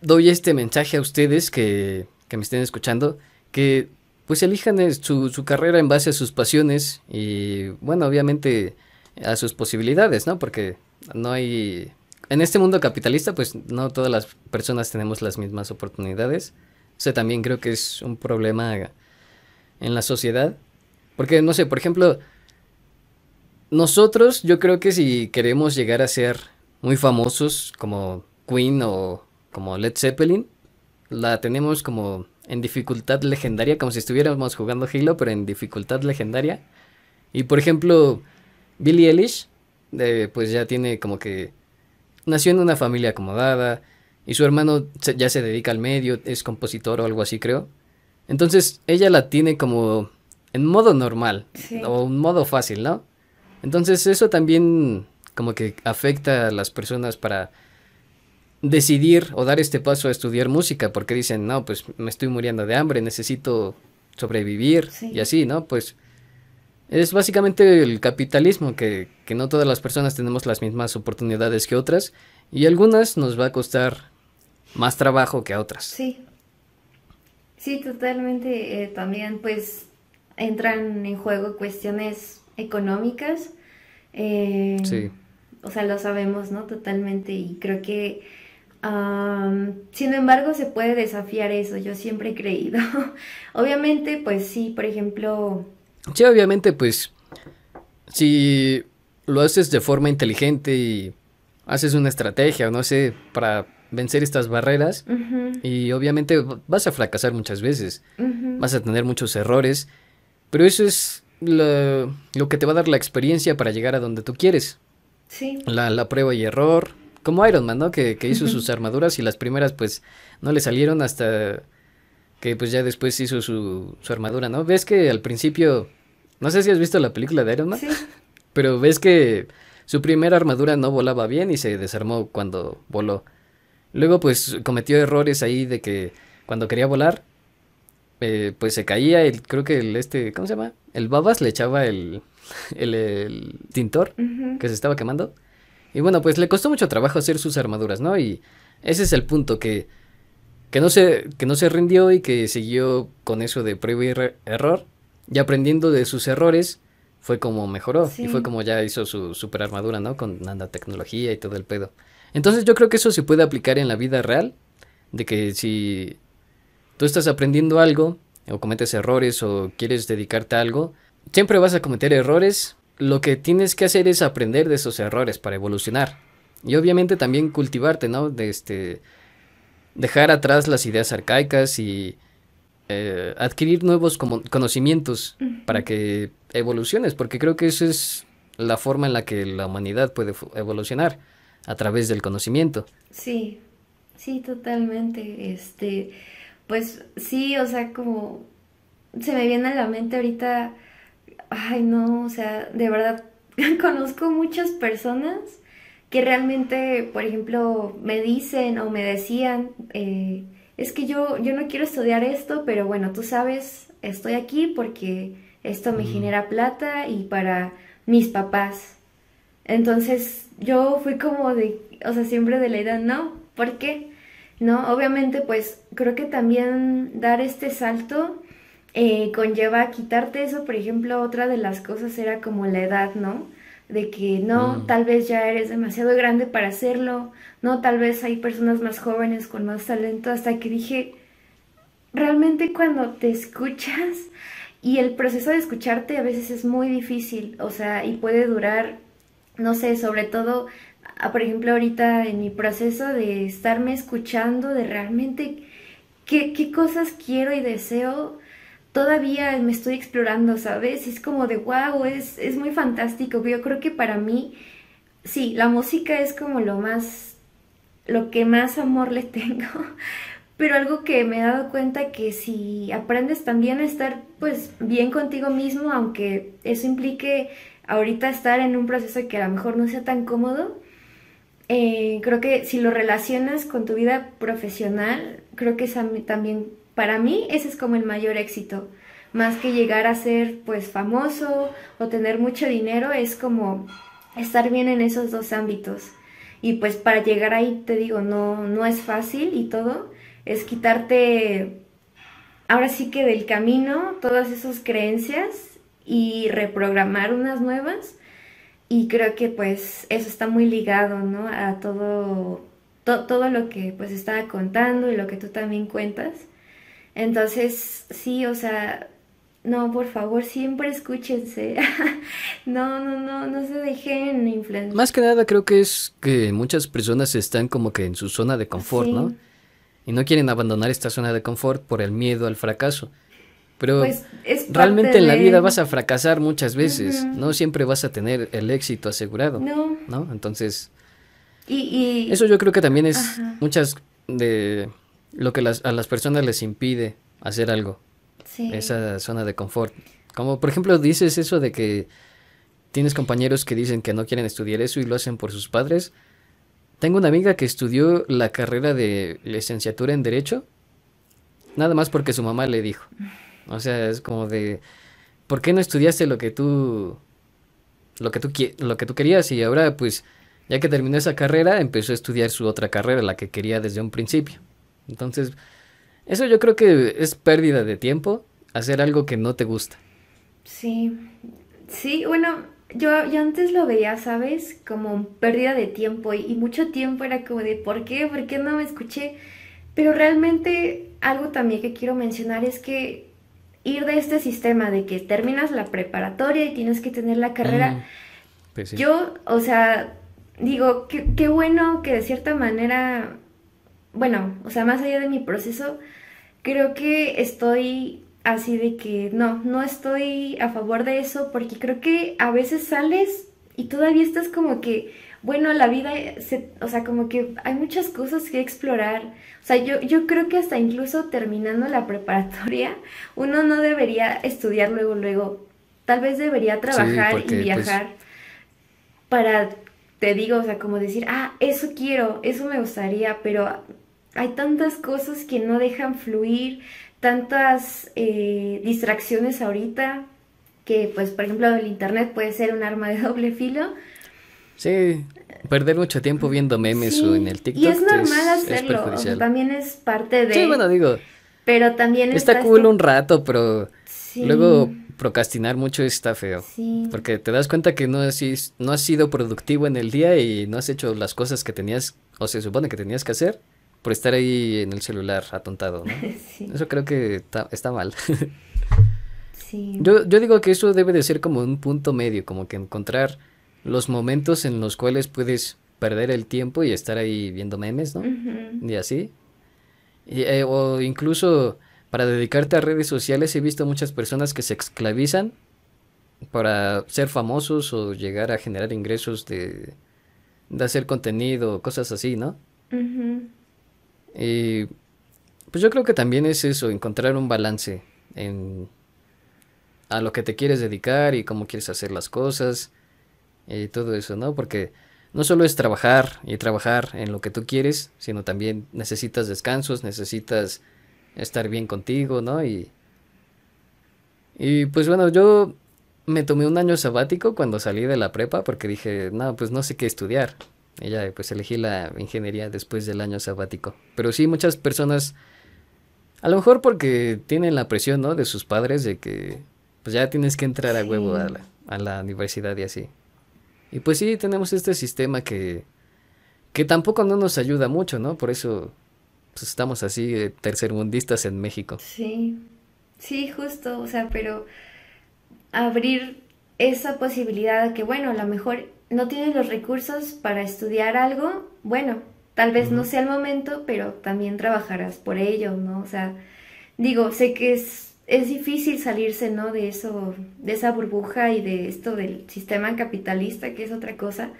doy este mensaje a ustedes que, me estén escuchando, que pues elijan su, su, carrera en base a sus pasiones y bueno, obviamente a sus posibilidades, ¿no? Porque no hay... En este mundo capitalista, pues no todas las personas tenemos las mismas oportunidades. O sea, también creo que es un problema en la sociedad. Porque, no sé, por ejemplo, nosotros yo creo que si queremos llegar a ser muy famosos como Queen o como Led Zeppelin, la tenemos como en dificultad legendaria, como si estuviéramos jugando Halo, pero en dificultad legendaria. Y por ejemplo, Billie Eilish, pues ya tiene como que nació en una familia acomodada y su hermano ya se dedica al medio, es compositor o algo así creo. Entonces ella la tiene como en modo normal o un modo fácil, ¿no? Entonces eso también como que afecta a las personas para decidir o dar este paso a estudiar música porque dicen, no, pues me estoy muriendo de hambre, necesito sobrevivir y así, ¿no? Pues es básicamente el capitalismo, que, que, no todas las personas tenemos las mismas oportunidades que otras y algunas nos va a costar más trabajo que a otras. Sí, sí, totalmente. Eh, también pues entran en juego cuestiones económicas. Eh, sí. O sea, lo sabemos, ¿no? Totalmente y creo que sin embargo, se puede desafiar eso, yo siempre he creído. obviamente, pues sí, por ejemplo... Sí, obviamente, pues si lo haces de forma inteligente y haces una estrategia, no sé, para vencer estas barreras y obviamente vas a fracasar muchas veces, vas a tener muchos errores, pero eso es lo, que te va a dar la experiencia para llegar a donde tú quieres. Sí. La, la prueba y error, como Iron Man, ¿no? Que, que hizo sus armaduras y las primeras pues no le salieron hasta que pues ya después hizo su, su armadura, ¿no? Ves que al principio, no sé si has visto la película de Iron Man, sí. pero ves que su primera armadura no volaba bien y se desarmó cuando voló. Luego pues cometió errores ahí de que cuando quería volar, eh, pues se caía, el, creo que el este, ¿cómo se llama? El babas le echaba el, el, tintor que se estaba quemando. Y bueno, pues le costó mucho trabajo hacer sus armaduras, ¿no? Y ese es el punto que, que, no, se, que no se rindió y que siguió con eso de prueba y error. Y aprendiendo de sus errores, fue como mejoró. Y fue como ya hizo su super armadura, ¿no? Con nanotecnología y todo el pedo. Entonces yo creo que eso se puede aplicar en la vida real. De que si tú estás aprendiendo algo, o cometes errores, o quieres dedicarte a algo, siempre vas a cometer errores. Lo que tienes que hacer es aprender de esos errores para evolucionar. Y obviamente también cultivarte, ¿no? De este. Dejar atrás las ideas arcaicas y eh, adquirir nuevos conocimientos para que evoluciones, porque creo que esa es la forma en la que la humanidad puede evolucionar, a través del conocimiento. Sí, sí, totalmente. Este, pues sí, o sea, como se me viene a la mente ahorita, ay no, o sea, de verdad conozco muchas personas que realmente, por ejemplo, me dicen o me decían, eh, es que yo, yo no quiero estudiar esto, pero bueno, tú sabes, estoy aquí porque esto me genera plata y para mis papás. Entonces yo fui como de, o sea, siempre de la idea, no, ¿por qué? No, obviamente pues creo que también dar este salto eh, conlleva quitarte eso, por ejemplo, otra de las cosas era como la edad, ¿no? De que no, tal vez ya eres demasiado grande para hacerlo, no, tal vez hay personas más jóvenes con más talento, hasta que dije, realmente cuando te escuchas y el proceso de escucharte a veces es muy difícil, o sea, y puede durar, no sé, sobre todo, ah, por ejemplo, ahorita en mi proceso de estarme escuchando, de realmente qué, qué cosas quiero y deseo, todavía me estoy explorando, ¿sabes? Es como de, wow, es, es muy fantástico. Yo creo que para mí, sí, la música es como lo más lo que más amor le tengo. Pero algo que me he dado cuenta que si aprendes también a estar pues bien contigo mismo, aunque eso implique ahorita estar en un proceso que a lo mejor no sea tan cómodo, eh, creo que si lo relacionas con tu vida profesional, creo que es también, para mí, ese es como el mayor éxito. Más que llegar a ser pues famoso o tener mucho dinero, es como estar bien en esos dos ámbitos. Y pues para llegar ahí, te digo, no, no es fácil y todo, es quitarte ahora sí que del camino todas esas creencias y reprogramar unas nuevas. Y creo que pues eso está muy ligado, ¿no? A todo, todo lo que pues estaba contando y lo que tú también cuentas. Entonces, sí, o sea, no, por favor, siempre escúchense. no, no, no, no se dejen influenciar. Más que nada creo que es que muchas personas están como que en su zona de confort, ¿no? Y no quieren abandonar esta zona de confort por el miedo al fracaso. Pero pues, realmente en la vida vas a fracasar muchas veces, no siempre vas a tener el éxito asegurado. No. ¿No? Entonces... Y, Eso yo creo que también es muchas de lo que las, a las personas les impide hacer algo esa zona de confort. Como por ejemplo dices eso de que tienes compañeros que dicen que no quieren estudiar eso y lo hacen por sus padres. Tengo una amiga que estudió la carrera de licenciatura en Derecho, nada más porque su mamá le dijo. O sea, es como de, ¿por qué no estudiaste lo que tú, lo que tú, lo que tú querías? Y ahora, pues, ya que terminó esa carrera, empezó a estudiar su otra carrera, la que quería desde un principio. Entonces, eso yo creo que es pérdida de tiempo, hacer algo que no te gusta. Sí, sí, bueno, yo, yo antes lo veía, ¿sabes? Como pérdida de tiempo y, mucho tiempo era como de, ¿por qué? ¿Por qué no me escuché? Pero realmente algo también que quiero mencionar es que ir de este sistema de que terminas la preparatoria y tienes que tener la carrera, pues yo, o sea, digo, qué bueno que de cierta manera bueno, o sea, más allá de mi proceso, creo que estoy así de que no, no estoy a favor de eso porque creo que a veces sales y todavía estás como que, bueno, la vida, se, o sea, como que hay muchas cosas que explorar. O sea, yo, yo creo que hasta incluso terminando la preparatoria, uno no debería estudiar luego, luego. Tal vez debería trabajar y pues, viajar para, te digo, o sea, como decir, ah, eso quiero, eso me gustaría, pero hay tantas cosas que no dejan fluir, tantas eh, distracciones ahorita, que pues por ejemplo el internet puede ser un arma de doble filo. Sí, perder mucho tiempo viendo memes o en el TikTok. Y es normal hacerlo, también es parte de... Sí, bueno, digo... Pero también está cool este un rato, pero luego procrastinar mucho está feo. Sí. Porque te das cuenta que no has, no has sido productivo en el día y no has hecho las cosas que tenías, o se supone que tenías que hacer por estar ahí en el celular atontado, ¿no? Eso creo que está, mal. sí. Yo, yo digo que eso debe de ser como un punto medio, como que encontrar los momentos en los cuales puedes perder el tiempo y estar ahí viendo memes, ¿no? Y así. Eh, o incluso para dedicarte a redes sociales he visto muchas personas que se esclavizan para ser famosos o llegar a generar ingresos de, de hacer contenido, cosas así, ¿no? Y pues yo creo que también es eso, encontrar un balance en a lo que te quieres dedicar y cómo quieres hacer las cosas y todo eso, ¿no? Porque no solo es trabajar y trabajar en lo que tú quieres, sino también necesitas descansos, necesitas estar bien contigo, ¿no? Y, y pues bueno, yo me tomé un año sabático cuando salí de la prepa porque dije, no, pues no sé qué estudiar. Ella pues elegí la ingeniería después del año sabático. Pero sí, muchas personas, a lo mejor porque tienen la presión, ¿no? De sus padres de que pues ya tienes que entrar a huevo a la, a la universidad y así. Y pues sí, tenemos este sistema que, que tampoco no nos ayuda mucho, ¿no? Por eso pues, estamos así eh, tercermundistas en México. Sí, sí, justo, o sea, pero abrir esa posibilidad de que, bueno, a lo mejor no tienes los recursos para estudiar algo, bueno, tal vez no sea el momento, pero también trabajarás por ello, ¿no? O sea, digo, sé que es, es difícil salirse, ¿no? De eso, de esa burbuja y de esto del sistema capitalista, que es otra cosa,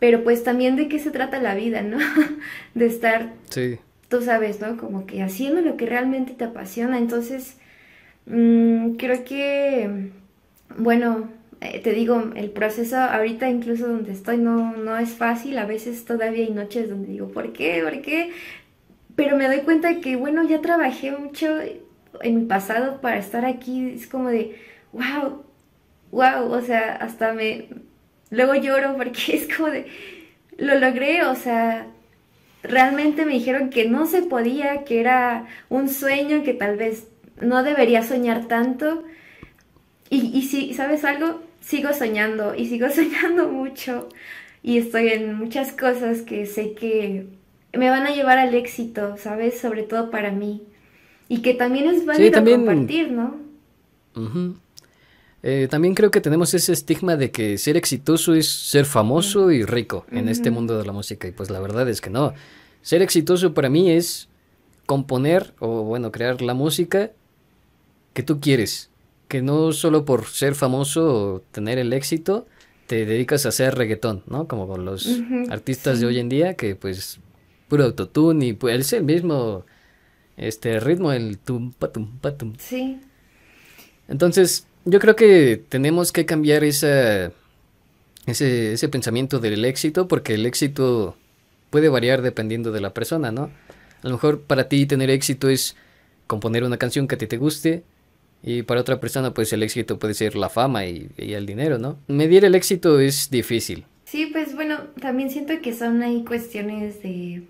pero pues también de qué se trata la vida, ¿no? de estar, sí. tú sabes, ¿no? Como que haciendo lo que realmente te apasiona, entonces, mmm, creo que, bueno, eh, te digo, el proceso ahorita incluso donde estoy no, no es fácil, a veces todavía hay noches donde digo, ¿por qué? ¿Por qué? Pero me doy cuenta que, bueno, ya trabajé mucho en mi pasado para estar aquí, es como de, wow, wow, o sea, hasta me, luego lloro porque es como de, lo logré, o sea, realmente me dijeron que no se podía, que era un sueño, que tal vez no debería soñar tanto. Y, y si, ¿sabes algo? sigo soñando y sigo soñando mucho y estoy en muchas cosas que sé que me van a llevar al éxito, ¿sabes? Sobre todo para mí. Y que también es válido compartir, ¿no? Eh, también creo que tenemos ese estigma de que ser exitoso es ser famoso y rico en este mundo de la música. Y pues la verdad es que no. Ser exitoso para mí es componer o bueno, crear la música que tú quieres que no solo por ser famoso o tener el éxito te dedicas a hacer reggaetón, ¿no? Como con los artistas de hoy en día que pues puro autotune y pues es el mismo este ritmo el tum patum patum. Sí. Entonces, yo creo que tenemos que cambiar esa ese ese pensamiento del éxito porque el éxito puede variar dependiendo de la persona, ¿no? A lo mejor para ti tener éxito es componer una canción que a ti te guste, y para otra persona, pues el éxito puede ser la fama y, el dinero, ¿no? Medir el éxito es difícil. Sí, pues bueno, también siento que son ahí cuestiones de,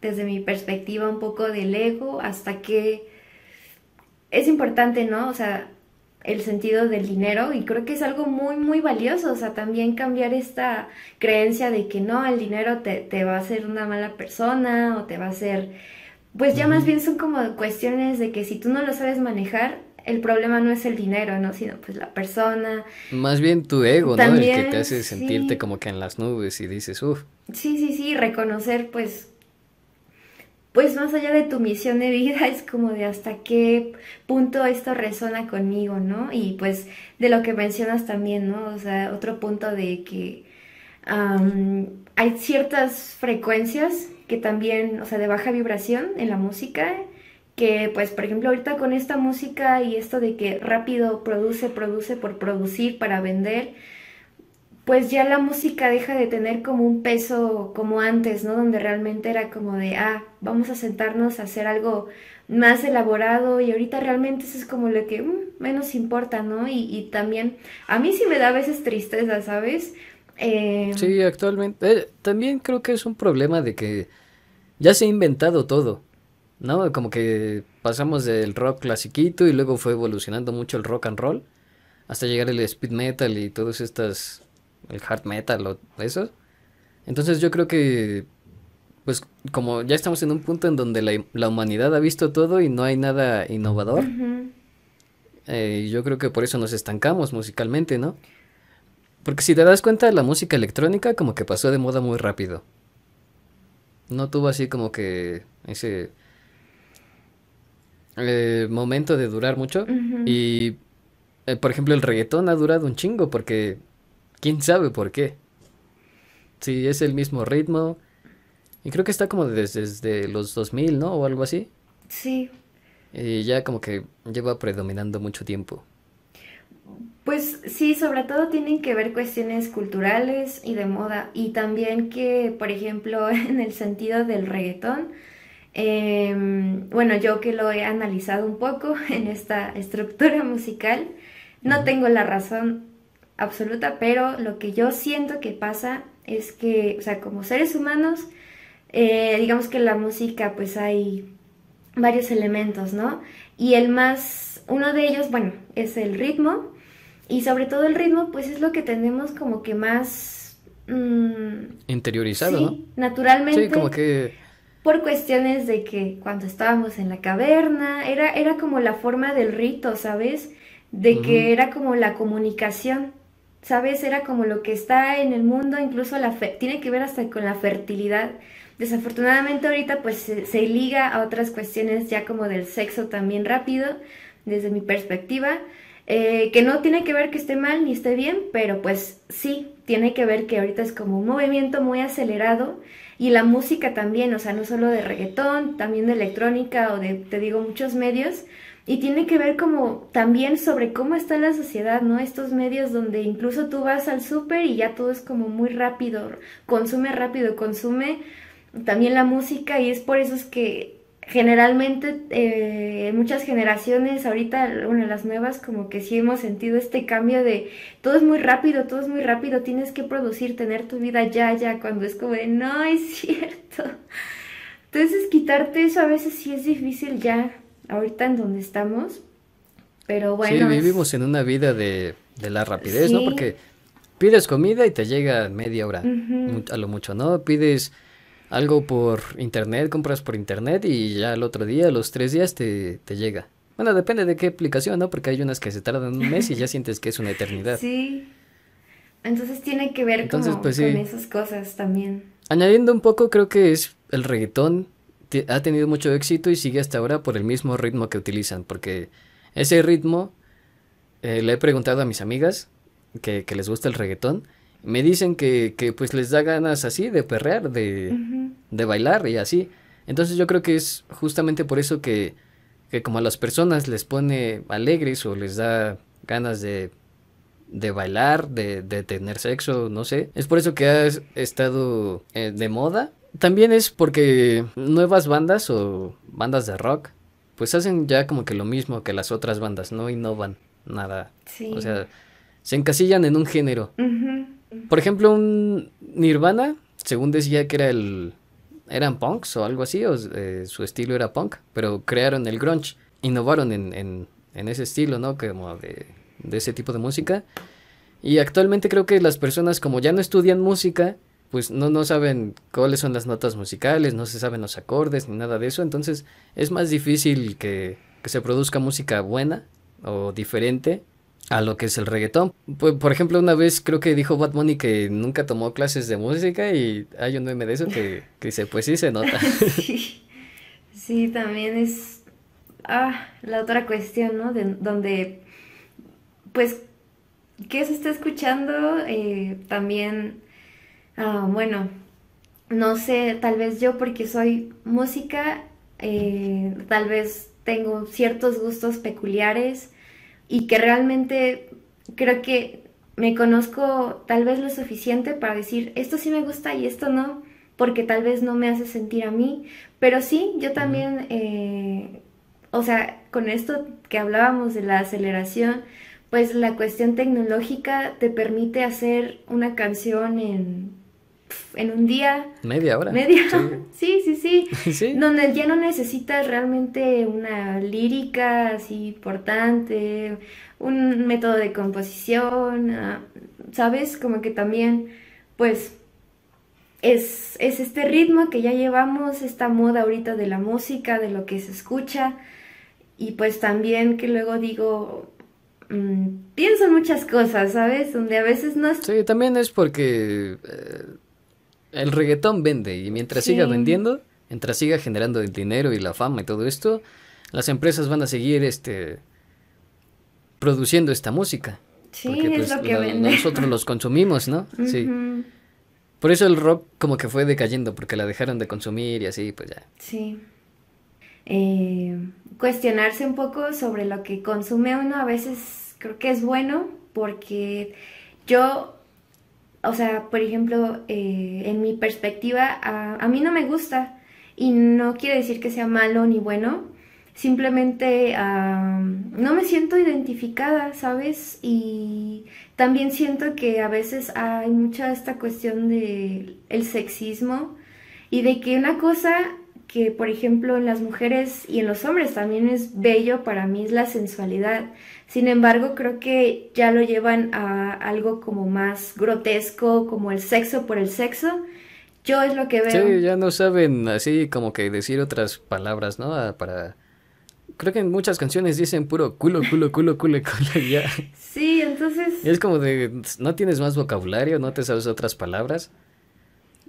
desde mi perspectiva, un poco del ego, hasta que es importante, ¿no? O sea, el sentido del dinero y creo que es algo muy, muy valioso, o sea, también cambiar esta creencia de que no, el dinero te, te va a hacer una mala persona o te va a hacer, pues ya más bien son como cuestiones de que si tú no lo sabes manejar, el problema no es el dinero, ¿no? Sino pues la persona. Más bien tu ego, ¿no? El que te hace sentirte como que en las nubes y dices, uff. Sí, sí, sí, reconocer pues pues más allá de tu misión de vida, es como de hasta qué punto esto resuena conmigo, ¿no? Y pues de lo que mencionas también, ¿no? O sea, otro punto de que hay ciertas frecuencias que también, o sea, de baja vibración en la música, que pues por ejemplo ahorita con esta música y esto de que rápido produce, produce por producir para vender, pues ya la música deja de tener como un peso como antes, ¿no? Donde realmente era como de, ah, vamos a sentarnos a hacer algo más elaborado y ahorita realmente eso es como lo que mm, menos importa, ¿no? Y, y, también a mí sí me da a veces tristeza, ¿sabes? Eh, sí, actualmente. Eh, también creo que es un problema de que ya se ha inventado todo, ¿no? Como que pasamos del rock clasiquito y luego fue evolucionando mucho el rock and roll hasta llegar el speed metal y todas estas, el hard metal o eso. Entonces yo creo que, pues como ya estamos en un punto en donde la, la humanidad ha visto todo y no hay nada innovador, eh, yo creo que por eso nos estancamos musicalmente, ¿no? Porque si te das cuenta, la música electrónica como que pasó de moda muy rápido. No tuvo así como que ese eh, momento de durar mucho. Y, eh, por ejemplo, el reggaetón ha durado un chingo porque... ¿Quién sabe por qué? Sí, es el mismo ritmo. Y creo que está como desde, desde los 2000, ¿no? O algo así. Sí. Y ya como que lleva predominando mucho tiempo. Pues sí, sobre todo tienen que ver cuestiones culturales y de moda. Y también que, por ejemplo, en el sentido del reggaetón, em, bueno, yo que lo he analizado un poco en esta estructura musical, no tengo la razón absoluta, pero lo que yo siento que pasa es que, o sea, como seres humanos, eh, digamos que la música pues hay varios elementos, ¿no? Y el más, uno de ellos, bueno, es el ritmo y sobre todo el ritmo, pues es lo que tenemos como que más... Mm, Interiorizado, sí, naturalmente. Sí, como que... Por cuestiones de que cuando estábamos en la caverna, era, era como la forma del rito, ¿sabes? De que era como la comunicación, ¿sabes? Era como lo que está en el mundo, incluso la fe tiene que ver hasta con la fertilidad. Desafortunadamente ahorita pues se, liga a otras cuestiones ya como del sexo también rápido, desde mi perspectiva, eh, que no tiene que ver que esté mal ni esté bien, pero pues sí, tiene que ver que ahorita es como un movimiento muy acelerado y la música también, o sea, no solo de reggaetón, también de electrónica o de, te digo, muchos medios. Y tiene que ver como también sobre cómo está la sociedad, ¿no? Estos medios donde incluso tú vas al súper y ya todo es como muy rápido, consume rápido, consume también la música y es por eso es que generalmente eh, muchas generaciones, ahorita, bueno, las nuevas, como que sí hemos sentido este cambio de todo es muy rápido, todo es muy rápido, tienes que producir, tener tu vida ya, ya, cuando es como de no es cierto. Entonces, quitarte eso a veces sí es difícil ya, ahorita en donde estamos, pero bueno. Sí, vivimos en una vida de, de la rapidez, ¿no? Porque pides comida y te llega media hora, a lo mucho, ¿no? Pides algo por internet, compras por internet y ya el otro día, los tres días te, te llega. Bueno, depende de qué aplicación, ¿no? Porque hay unas que se tardan un mes y ya sientes que es una eternidad. Sí. Entonces tiene que ver pues, con esas cosas también. Añadiendo un poco, creo que es el reggaetón ha tenido mucho éxito y sigue hasta ahora por el mismo ritmo que utilizan, porque ese ritmo eh, le he preguntado a mis amigas que, que les gusta el reggaetón me dicen que, que pues les da ganas así de perrear, de, de bailar y así. Entonces yo creo que es justamente por eso que, que como a las personas les pone alegres o les da ganas de, de bailar, de, de tener sexo, no sé. Es por eso que ha estado eh, de moda. También es porque nuevas bandas o bandas de rock pues hacen ya como que lo mismo que las otras bandas, no innovan nada. O sea, se encasillan en un género. Por ejemplo, un Nirvana, según decía que era el eran punks o algo así, o eh, su estilo era punk, pero crearon el grunge, innovaron en, en, en ese estilo, ¿no? Como de, de, ese tipo de música. Y actualmente creo que las personas como ya no estudian música, pues no, no saben cuáles son las notas musicales, no se saben los acordes ni nada de eso, entonces es más difícil que, que se produzca música buena o diferente a lo que es el reggaetón. Por, ejemplo, una vez creo que dijo Bad Bunny que nunca tomó clases de música y hay un meme de eso que, que dice, pues sí se nota. Sí, también es ah, la otra cuestión, ¿no? De, donde, pues, ¿qué se está escuchando? Eh, también, ah, bueno, no sé, tal vez yo porque soy música, eh, tal vez tengo ciertos gustos peculiares y que realmente creo que me conozco tal vez lo suficiente para decir esto sí me gusta y esto no, porque tal vez no me hace sentir a mí, pero sí, yo también, eh, o sea, con esto que hablábamos de la aceleración, pues la cuestión tecnológica te permite hacer una canción en, en un día. Media hora. Media. Sí, sí, sí. sí. Donde ya no necesitas realmente una lírica así importante, un método de composición, ah, ¿sabes? Como que también, pues, es, es este ritmo que ya llevamos, esta moda ahorita de la música, de lo que se escucha, y pues también que luego digo, mm, pienso en muchas cosas, ¿sabes? Donde a veces no es... Sí, también es porque eh, el reggaetón vende y mientras siga vendiendo, mientras siga generando el dinero y la fama y todo esto, las empresas van a seguir este produciendo esta música. Sí, es pues, lo que vende. Nosotros los consumimos, ¿no? Sí. Por eso el rock como que fue decayendo, porque la dejaron de consumir y así, pues ya. Sí. Eh, cuestionarse un poco sobre lo que consume uno a veces creo que es bueno, porque yo, o sea, por ejemplo, eh, en mi perspectiva, a, mí no me gusta y no quiere decir que sea malo ni bueno, simplemente no me siento identificada, ¿sabes? Y también siento que a veces hay mucha esta cuestión de el sexismo y de que una cosa que por ejemplo en las mujeres y en los hombres también es bello para mí es la sensualidad. Sin embargo, creo que ya lo llevan a algo como más grotesco, como el sexo por el sexo. Yo es lo que veo. Sí, ya no saben así como que decir otras palabras, ¿no? Ah, para creo que en muchas canciones dicen puro culo, culo, culo, culo, culo, ya. Sí, entonces... es como de, no tienes más vocabulario, no te sabes otras palabras.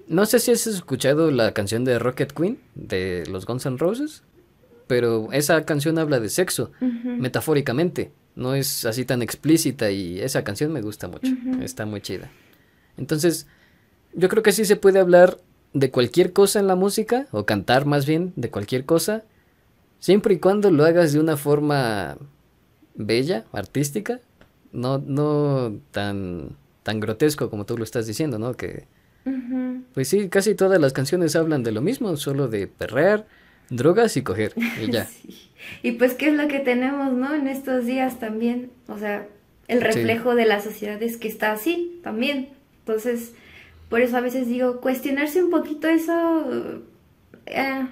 No sé si has escuchado la canción de Rocket Queen, de los Guns N' Roses, pero esa canción habla de sexo, metafóricamente, no es así tan explícita y esa canción me gusta mucho, está muy chida. Entonces, yo creo que sí se puede hablar de cualquier cosa en la música, o cantar más bien de cualquier cosa, Siempre y cuando lo hagas de una forma bella, artística, no, no tan, tan grotesco como tú lo estás diciendo, ¿no? Que, pues sí, casi todas las canciones hablan de lo mismo, solo de perrear, drogas y coger, y ya. Y pues, ¿qué es lo que tenemos, no? En estos días también, o sea, el reflejo de la sociedad es que está así también. Entonces, por eso a veces digo, cuestionarse un poquito eso, eh,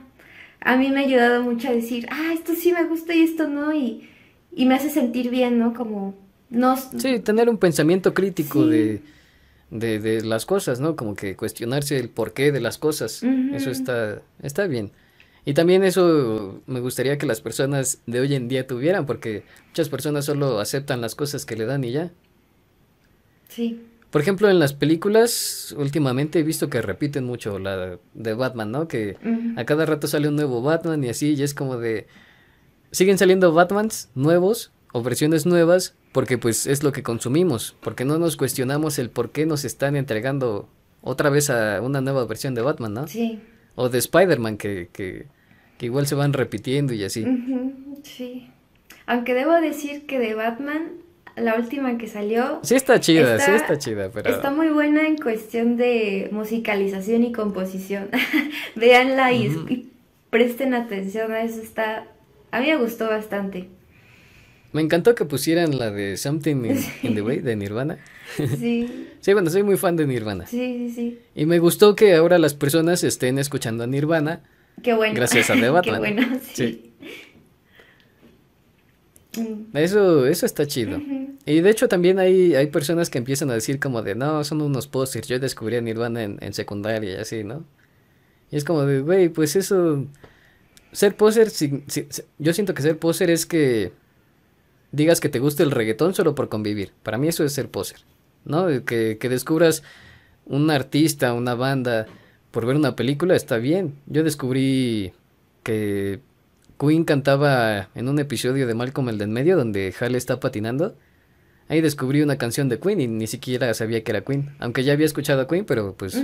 a mí me ha ayudado mucho a decir, ah, esto sí me gusta y esto no, y, me hace sentir bien, ¿no? Como, no... Sí, tener un pensamiento crítico de, de, las cosas, ¿no? Como que cuestionarse el porqué de las cosas, eso está, está bien. Y también eso me gustaría que las personas de hoy en día tuvieran, porque muchas personas solo aceptan las cosas que le dan y ya. Sí. Por ejemplo, en las películas, últimamente he visto que repiten mucho la de Batman, ¿no? Que a cada rato sale un nuevo Batman y así, y es como de... Siguen saliendo Batmans nuevos o versiones nuevas porque pues es lo que consumimos, porque no nos cuestionamos el por qué nos están entregando otra vez a una nueva versión de Batman, ¿no? Sí. O de Spider-Man, que, que, que, igual se van repitiendo y así. Sí. Aunque debo decir que de Batman la última que salió. Sí está chida, sí está chida, pero... Está muy buena en cuestión de musicalización y composición. Veanla y, presten atención a eso, está... A mí me gustó bastante. Me encantó que pusieran la de Something in, the Way de Nirvana. Sí. sí, bueno, soy muy fan de Nirvana. Sí, sí, sí. Y me gustó que ahora las personas estén escuchando a Nirvana. Qué bueno. Gracias a The Batman. Qué bueno, sí. Mm. Eso, eso está chido. Y de hecho también hay, hay personas que empiezan a decir como de, no, son unos posters, yo descubrí a Nirvana en, en secundaria y así, ¿no? Y es como de, güey, pues eso, ser poser, yo siento que ser poser es que digas que te gusta el reggaetón solo por convivir. Para mí eso es ser poser, ¿no? Que, que descubras un artista, una banda, por ver una película, está bien. Yo descubrí que Queen cantaba en un episodio de Malcolm el de en medio donde Hal está patinando. Ahí descubrí una canción de Queen y ni siquiera sabía que era Queen. Aunque ya había escuchado a Queen, pero pues...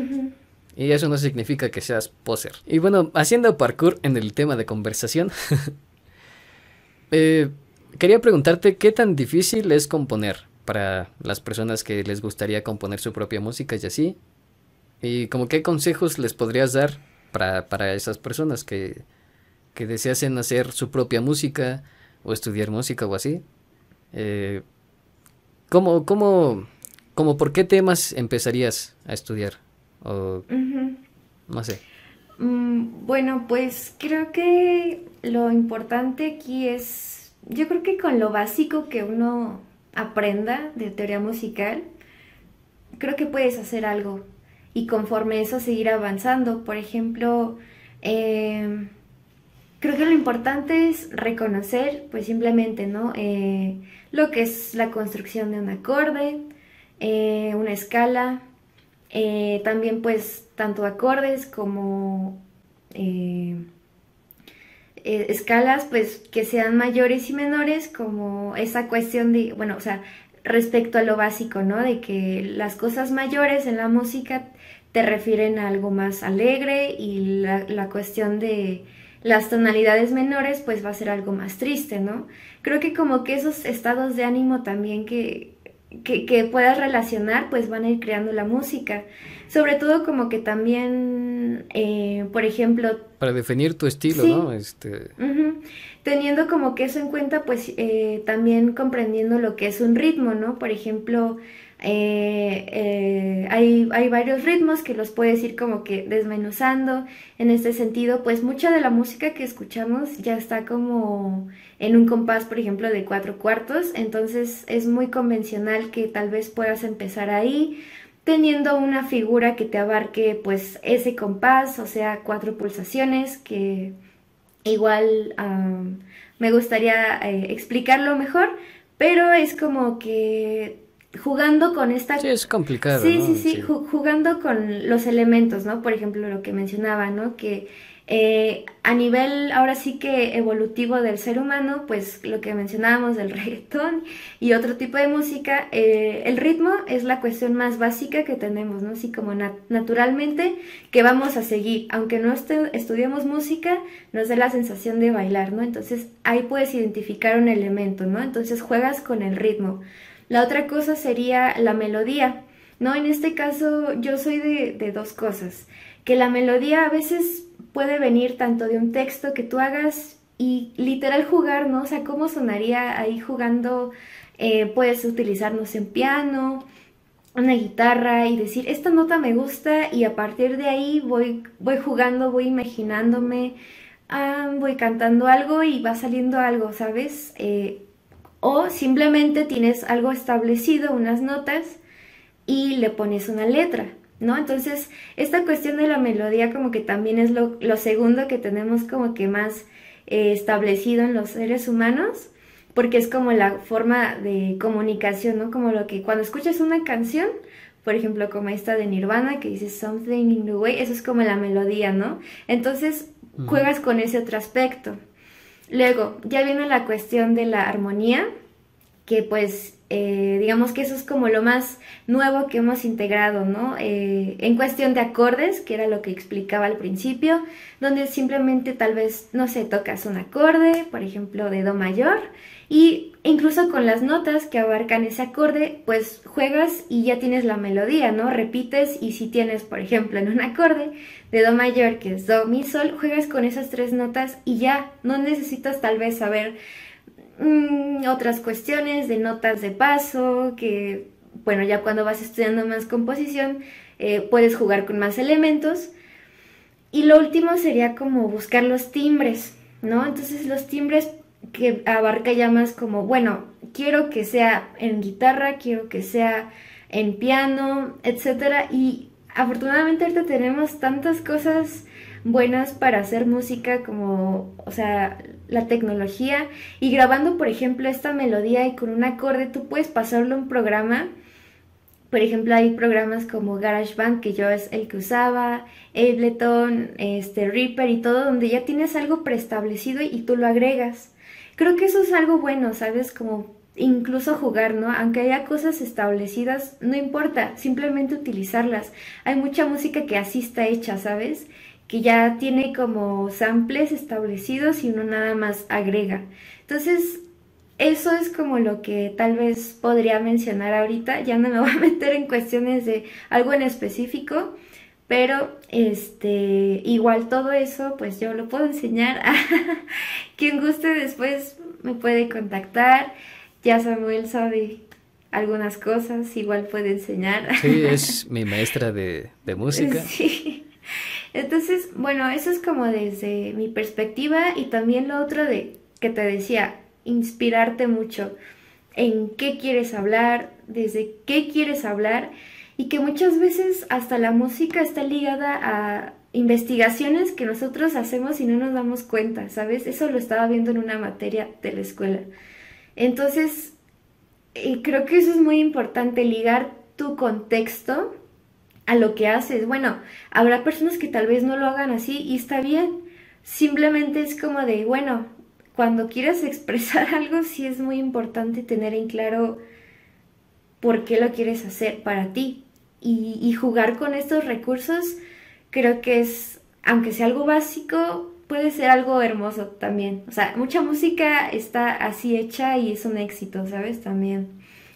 Y eso no significa que seas poser. Y bueno, haciendo parkour en el tema de conversación. eh, quería preguntarte qué tan difícil es componer para las personas que les gustaría componer su propia música y así. Y como qué consejos les podrías dar para, para esas personas que, que deseasen hacer su propia música o estudiar música o así. Eh, ¿Cómo, cómo, cómo, por qué temas empezarías a estudiar? O, No sé. Mm, bueno, pues creo que lo importante aquí es, yo creo que con lo básico que uno aprenda de teoría musical, creo que puedes hacer algo y conforme eso seguir avanzando. Por ejemplo, eh, creo que lo importante es reconocer, pues simplemente, ¿no? Eh, lo que es la construcción de un acorde, eh, una escala, eh, también pues tanto acordes como eh, escalas pues que sean mayores y menores como esa cuestión de, bueno, o sea, respecto a lo básico, ¿no? De que las cosas mayores en la música te refieren a algo más alegre y la, la cuestión de las tonalidades menores pues va a ser algo más triste, ¿no? Creo que como que esos estados de ánimo también que, que, puedas relacionar pues van a ir creando la música. Sobre todo como que también, eh, por ejemplo... Para definir tu estilo, ¿no? Este... Teniendo como que eso en cuenta pues eh, también comprendiendo lo que es un ritmo, ¿no? Por ejemplo, eh, eh, hay, hay, varios ritmos que los puedes ir como que desmenuzando. En este sentido, pues mucha de la música que escuchamos ya está como en un compás, por ejemplo, de cuatro cuartos. Entonces es muy convencional que tal vez puedas empezar ahí teniendo una figura que te abarque pues ese compás, o sea, cuatro pulsaciones que igual me gustaría eh, explicarlo mejor, pero es como que jugando con esta... Sí, es complicado. Sí, sí, sí, jugando con los elementos, ¿no? Por ejemplo, lo que mencionaba, ¿no? Que eh, a nivel ahora sí que evolutivo del ser humano, pues lo que mencionábamos del reggaetón y otro tipo de música, eh, el ritmo es la cuestión más básica que tenemos, ¿no? Así como naturalmente que vamos a seguir, aunque no estudiemos música, nos da la sensación de bailar, ¿no? Entonces ahí puedes identificar un elemento, ¿no? Entonces juegas con el ritmo. La otra cosa sería la melodía, ¿no? En este caso yo soy de, dos cosas, que la melodía a veces puede venir tanto de un texto que tú hagas y literal jugar, ¿no? O sea, ¿cómo sonaría ahí jugando? Eh, puedes utilizarnos en piano, una guitarra y decir, esta nota me gusta y a partir de ahí voy, voy jugando, voy imaginándome, ah, voy cantando algo y va saliendo algo, ¿sabes? Eh, o simplemente tienes algo establecido, unas notas, y le pones una letra, ¿no? Entonces, esta cuestión de la melodía como que también es lo, segundo que tenemos como que más eh, establecido en los seres humanos, porque es como la forma de comunicación, ¿no? Como lo que cuando escuchas una canción, por ejemplo, como esta de Nirvana que dice Something in the Way, eso es como la melodía, ¿no? Entonces, juegas con ese otro aspecto. Luego, ya viene la cuestión de la armonía, que pues eh, digamos que eso es como lo más nuevo que hemos integrado, ¿no? Eh, en cuestión de acordes, que era lo que explicaba al principio, donde simplemente tal vez, no sé, tocas un acorde, por ejemplo, de Do mayor, y incluso con las notas que abarcan ese acorde, pues juegas y ya tienes la melodía, ¿no? Repites y si tienes, por ejemplo, en un acorde de Do mayor, que es Do, Mi, Sol, juegas con esas tres notas y ya, no necesitas tal vez saber mm, otras cuestiones de notas de paso, que, bueno, ya cuando vas estudiando más composición, eh, puedes jugar con más elementos. Y lo último sería como buscar los timbres, ¿no? Entonces los timbres que abarca ya más como, bueno, quiero que sea en guitarra, quiero que sea en piano, etcétera. Y afortunadamente ahorita tenemos tantas cosas buenas para hacer música como, o sea, la tecnología. Y grabando, por ejemplo, esta melodía y con un acorde, tú puedes pasarlo a un programa Por ejemplo, hay programas como GarageBand, que yo es el que usaba, Ableton, este, Reaper y todo, donde ya tienes algo preestablecido y tú lo agregas. Creo que eso es algo bueno, ¿sabes? Como incluso jugar, ¿no? Aunque haya cosas establecidas, no importa, simplemente utilizarlas. Hay mucha música que así está hecha, ¿sabes? Que ya tiene como samples establecidos y uno nada más agrega. Entonces, eso es como lo que tal vez podría mencionar ahorita. Ya no me voy a meter en cuestiones de algo en específico, pero este igual todo eso pues yo lo puedo enseñar a quien guste después me puede contactar. Ya Samuel sabe algunas cosas, igual puede enseñar. Sí, es mi maestra de, de música. Sí. Entonces, bueno, eso es como desde mi perspectiva y también lo otro de que te decía, inspirarte mucho en qué quieres hablar, desde qué quieres hablar y que muchas veces hasta la música está ligada a investigaciones que nosotros hacemos y no nos damos cuenta, ¿sabes? Eso lo estaba viendo en una materia de la escuela. Entonces, eh, creo que eso es muy importante, ligar tu contexto a lo que haces. Bueno, habrá personas que tal vez no lo hagan así y está bien. Simplemente es como de, bueno, cuando quieres expresar algo, sí es muy importante tener en claro por qué lo quieres hacer para ti. Y, jugar con estos recursos creo que es, aunque sea algo básico, puede ser algo hermoso también. O sea, mucha música está así hecha y es un éxito, ¿sabes? También.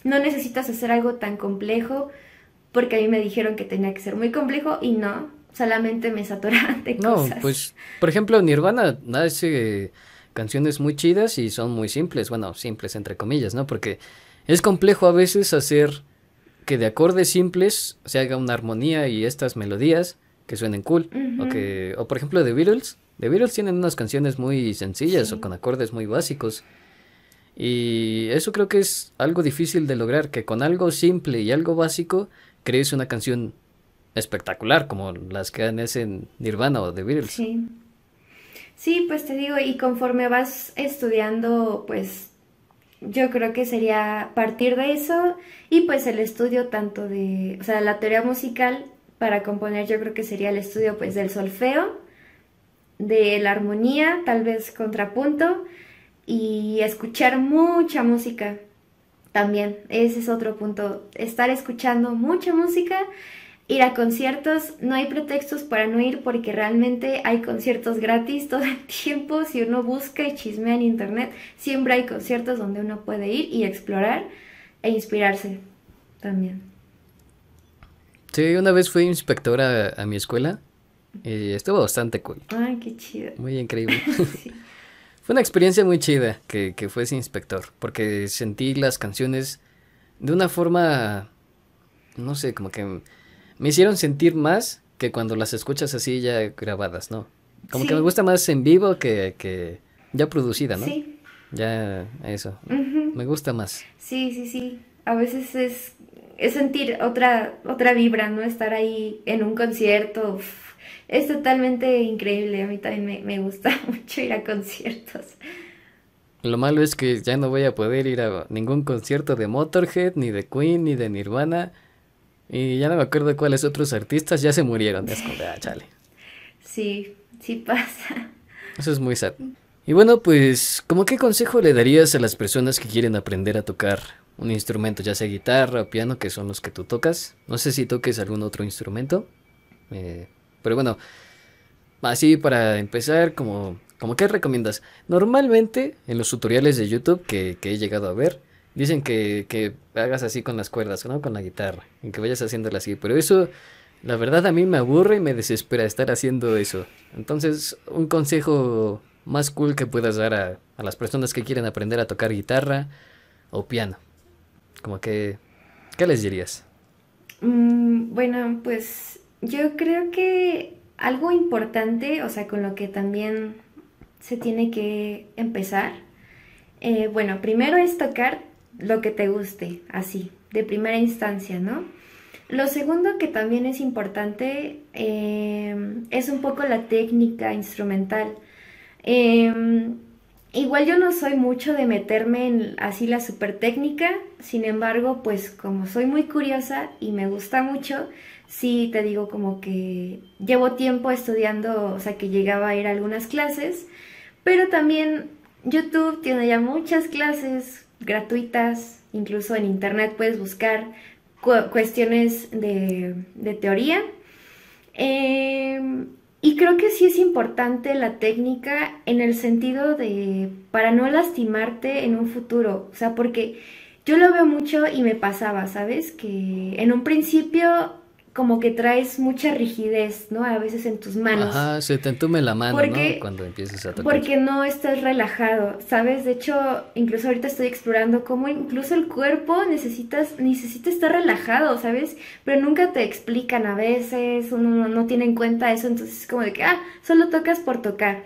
No necesitas hacer algo tan complejo porque a mí me dijeron que tenía que ser muy complejo y no, solamente me saturaban de cosas. No, pues, por ejemplo, Nirvana hace canciones muy chidas y son muy simples, bueno, simples entre comillas, ¿no? Porque es complejo a veces hacer que de acordes simples se haga una armonía y estas melodías que suenen cool. O que, o por ejemplo, The Beatles. The Beatles tienen unas canciones muy sencillas o con acordes muy básicos. Y eso creo que es algo difícil de lograr, que con algo simple y algo básico crees una canción espectacular, como las que han en Nirvana o The Beatles. Sí. Sí, pues te digo, y conforme vas estudiando, pues yo creo que sería partir de eso y pues el estudio tanto de, o sea, la teoría musical para componer yo creo que sería el estudio pues del solfeo, de la armonía, tal vez contrapunto y escuchar mucha música también. Ese es otro punto, estar escuchando mucha música ir a conciertos, no hay pretextos para no ir porque realmente hay conciertos gratis todo el tiempo. Si uno busca y chismea en internet, siempre hay conciertos donde uno puede ir y explorar e inspirarse también. Sí, una vez fui inspectora a, mi escuela y estuvo bastante cool. Ay, qué chido. Muy increíble. Fue una experiencia muy chida que, que fuese inspector, porque sentí las canciones de una forma, no sé, como que me hicieron sentir más que cuando las escuchas así ya grabadas, ¿no? Como que me gusta más en vivo que, que ya producida, ¿no? Sí. Ya, eso. Me gusta más. Sí, sí, sí. A veces es, es sentir otra, otra vibra, ¿no? Estar ahí en un concierto. es totalmente increíble. A mí también me, me gusta mucho ir a conciertos. Lo malo es que ya no voy a poder ir a ningún concierto de Motorhead, ni de Queen, ni de Nirvana y ya no me acuerdo cuáles otros artistas ya se murieron. Es como ah, chale. Sí, sí pasa. Eso es muy sad. Y bueno, pues, ¿cómo qué consejo le darías a las personas que quieren aprender a tocar un instrumento, ya sea guitarra o piano, que son los que tú tocas? No sé si toques algún otro instrumento. Eh, pero bueno, así para empezar, como, como ¿qué recomiendas? Normalmente en los tutoriales de YouTube que, que he llegado a ver, Dicen que, que hagas así con las cuerdas, ¿no? Con la guitarra, y que vayas haciéndolo así. Pero eso, la verdad, a mí me aburre y me desespera estar haciendo eso. Entonces, un consejo más cool que puedas dar a, a las personas que quieren aprender a tocar guitarra o piano. Como que, ¿qué les dirías? Mm, bueno, pues yo creo que algo importante, o sea, con lo que también se tiene que empezar, eh, bueno, primero es tocar lo que te guste, así, de primera instancia, ¿no? Lo segundo que también es importante em, es un poco la técnica instrumental. Em, igual yo no soy mucho de meterme en así la super técnica, sin embargo, pues como soy muy curiosa y me gusta mucho, sí te digo como que llevo tiempo estudiando, o sea que llegaba a ir a algunas clases, pero también YouTube tiene ya muchas clases gratuitas, incluso en internet puedes buscar cuestiones de, de teoría. Eh, y creo que sí es importante la técnica en el sentido de para no lastimarte en un futuro, o sea, porque yo lo veo mucho y me pasaba, ¿sabes? Que en un principio como que traes mucha rigidez, ¿no? A veces en tus manos. Ajá, se te entume la mano, ¿no? Cuando empiezas a tocar. Porque no estás relajado, ¿sabes? De hecho, incluso ahorita estoy explorando cómo incluso el cuerpo necesitas, necesita estar relajado, ¿sabes? Pero nunca te explican a veces, uno no, tiene en cuenta eso, entonces es como de que, ah, solo tocas por tocar.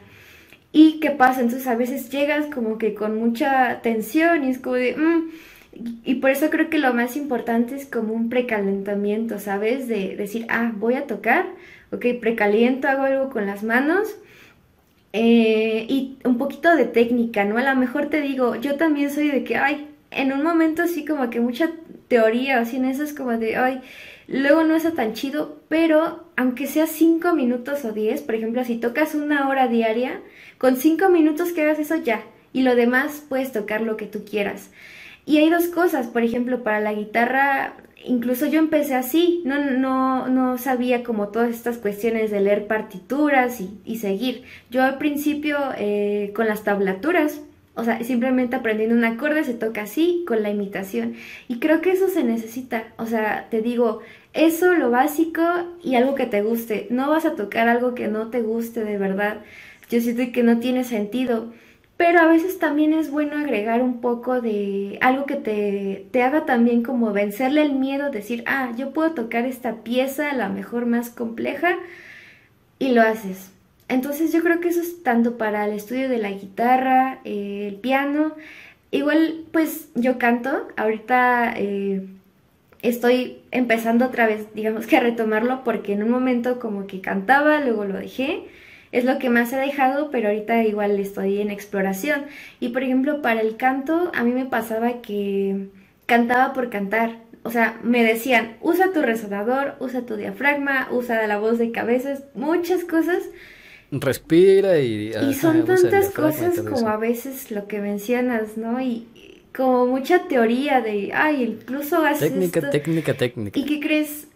¿Y qué pasa? Entonces a veces llegas como que con mucha tensión y es como de, mmm, y por eso creo que lo más importante es como un precalentamiento, ¿sabes? De decir, ah, voy a tocar, ok, precaliento, hago algo con las manos. Eh, y un poquito de técnica, ¿no? A lo mejor te digo, yo también soy de que, ay, en un momento así como que mucha teoría, así en eso es como de, ay, luego no es tan chido, pero aunque sea 5 minutos o 10, por ejemplo, si tocas una hora diaria, con 5 minutos que hagas eso ya, y lo demás puedes tocar lo que tú quieras. Y hay dos cosas, por ejemplo, para la guitarra, incluso yo empecé así, no, no, no sabía como todas estas cuestiones de leer partituras y, seguir. Yo al principio eh, con las tablaturas, o sea, simplemente aprendiendo un acorde se toca así con la imitación. Y creo que eso se necesita. O sea, te digo, eso lo básico y algo que te guste. No vas a tocar algo que no te guste de verdad. Yo siento que no tiene sentido pero a veces también es bueno agregar un poco de algo que te, te, haga también como vencerle el miedo, decir, ah, yo puedo tocar esta pieza, la mejor más compleja, y lo haces. Entonces yo creo que eso es tanto para el estudio de la guitarra, eh, el piano, igual pues yo canto, ahorita eh, estoy empezando otra vez, digamos que a retomarlo, porque en un momento como que cantaba, luego lo dejé, es lo que más he dejado, pero ahorita igual estoy en exploración. Y por ejemplo, para el canto, a mí me pasaba que cantaba por cantar. O sea, me decían, usa tu resonador, usa tu diafragma, usa la voz de cabezas, muchas cosas. Respira y... y son tantas cosas como a veces lo que mencionas, ¿no? Y, como mucha teoría de, ay, incluso haces Técnica, técnica, técnica. ¿Y qué crees?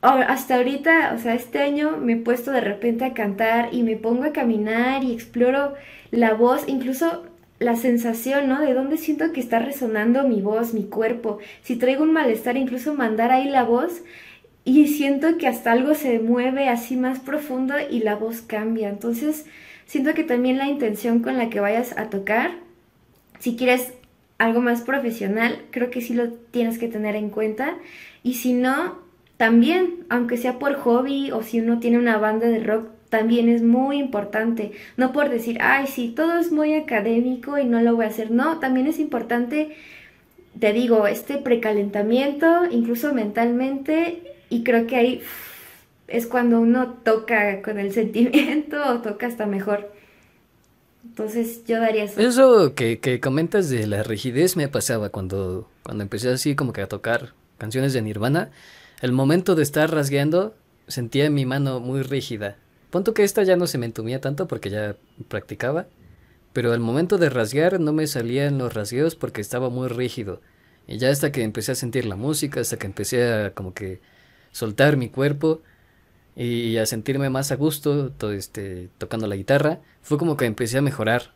Hasta ahorita, o sea, este año me he puesto de repente a cantar y me pongo a caminar y exploro la voz, incluso la sensación, ¿no? De dónde siento que está resonando mi voz, mi cuerpo. Si traigo un malestar, incluso mandar ahí la voz y siento que hasta algo se mueve así más profundo y la voz cambia. Entonces, siento que también la intención con la que vayas a tocar, si quieres algo más profesional, creo que sí lo tienes que tener en cuenta. Y si no, también, aunque sea por hobby o si uno tiene una banda de rock, también es muy importante. No por decir, ay, sí, todo es muy académico y no lo voy a hacer. No, también es importante, te digo, este precalentamiento, incluso mentalmente, y creo que ahí es cuando uno toca con el sentimiento o toca hasta mejor. Entonces yo daría eso. Eso que, que comentas de la rigidez me pasaba cuando, cuando empecé así como que a tocar canciones de Nirvana el momento de estar rasgueando, sentía mi mano muy rígida. Punto que esta ya no se me entumía tanto porque ya practicaba, pero al momento de rasguear no me salían los rasgueos porque estaba muy rígido. Y ya hasta que empecé a sentir la música, hasta que empecé a como que soltar mi cuerpo y a sentirme más a gusto todo este, tocando la guitarra, fue como que empecé a mejorar.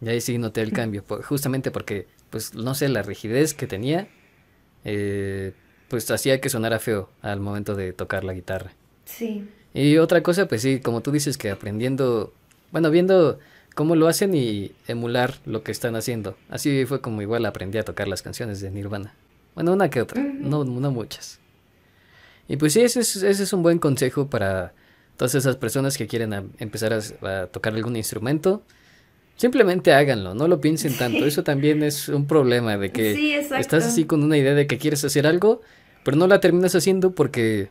Y ahí sí noté el cambio, justamente porque, pues, no sé, la rigidez que tenía, eh, pues hacía que sonara feo al momento de tocar la guitarra. Sí. Y otra cosa, pues sí, como tú dices, que aprendiendo, bueno, viendo cómo lo hacen y emular lo que están haciendo. Así fue como igual aprendí a tocar las canciones de Nirvana. Bueno, una que otra, no, no muchas. Y pues sí, ese es, ese es un buen consejo para todas esas personas que quieren empezar a, tocar algún instrumento. Simplemente háganlo, no lo piensen tanto. Eso también es un problema de que estás así con una idea de que quieres hacer algo, pero no la terminas haciendo porque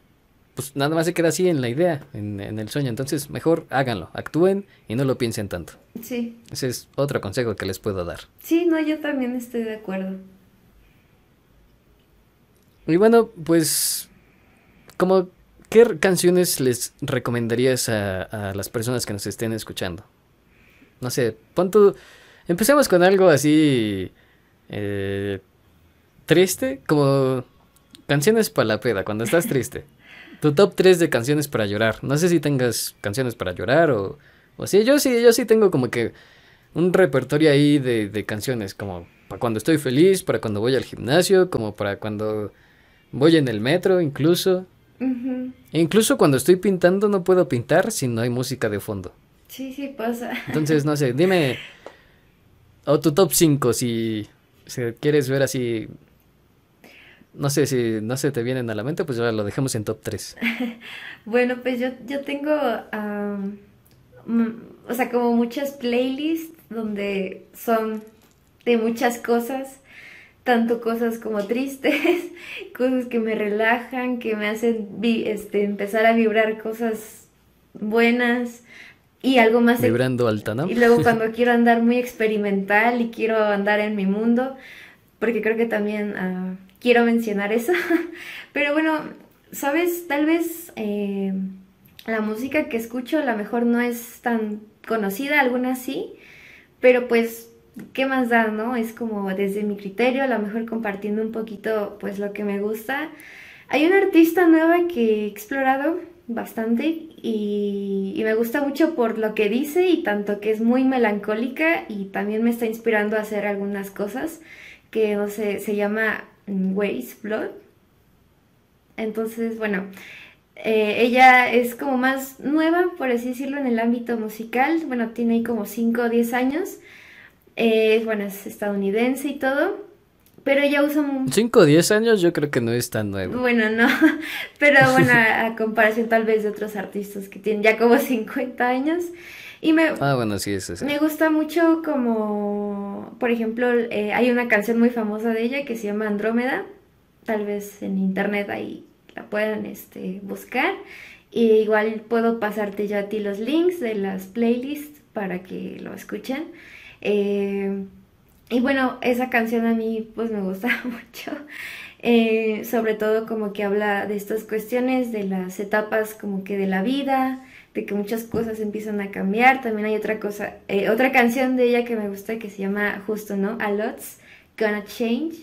pues nada más se queda así en la idea, en, en, el sueño. Entonces, mejor háganlo, actúen y no lo piensen tanto. Sí. Ese es otro consejo que les puedo dar. Sí, no, yo también estoy de acuerdo. Y bueno, pues, como, ¿qué canciones les recomendarías a, a las personas que nos estén escuchando? No sé, pon tu... Empecemos con algo así... Eh, triste, como canciones para la peda, cuando estás triste. Tu top 3 de canciones para llorar. No sé si tengas canciones para llorar o, o sí. Yo sí, yo sí tengo como que un repertorio ahí de, de canciones, como para cuando estoy feliz, para cuando voy al gimnasio, como para cuando voy en el metro, incluso. E incluso cuando estoy pintando no puedo pintar si no hay música de fondo. Sí, sí pasa. Entonces, no sé, dime. O tu top 5 si, si quieres ver así. No sé si no se te vienen a la mente, pues ya lo dejamos en top 3. Bueno, pues yo, yo tengo, mm, o sea, como muchas playlists donde son de muchas cosas, tanto cosas como tristes, cosas que me relajan, que me hacen este, empezar a vibrar cosas buenas y algo más ex- Vibrando alta, ¿no? Y luego cuando quiero andar muy experimental y quiero andar en mi mundo, porque creo que también ah, quiero mencionar eso. Pero bueno, sabes, tal vez eh, la música que escucho a lo mejor no es tan conocida, algunas sí, pero pues, ¿qué más da, no? Es como desde mi criterio, a lo mejor compartiendo un poquito pues lo que me gusta. Hay una artista nueva que he explorado bastante y me gusta mucho por lo que dice y tanto que es muy melancólica y también me está inspirando a hacer algunas cosas que no sé, se llama Waste Blood. Entonces, bueno, eh, ella es como más nueva, por así decirlo, en el ámbito musical. Bueno, tiene ahí como 5 o 10 años. Eh, bueno, es estadounidense y todo. Pero ella usa un... 5 o 10 años yo creo que no es tan nuevo. Bueno, no, pero bueno, a, a comparación tal vez de otros artistas que tienen ya como 50 años. Y me, Ah, bueno, sí, es me gusta mucho como, por ejemplo, eh, hay una canción muy famosa de ella que se llama Andrómeda. Tal vez en internet ahí la puedan este, buscar. Y igual puedo pasarte yo a ti los links de las playlists para que lo escuchen. Eh, y bueno, esa canción a mí pues me gusta mucho. Eh, sobre todo como que habla de estas cuestiones, de las etapas como que de la vida, de que muchas cosas empiezan a cambiar. También hay otra cosa, eh, otra canción de ella que me gusta que se llama justo, ¿no? A Lot's Gonna Change.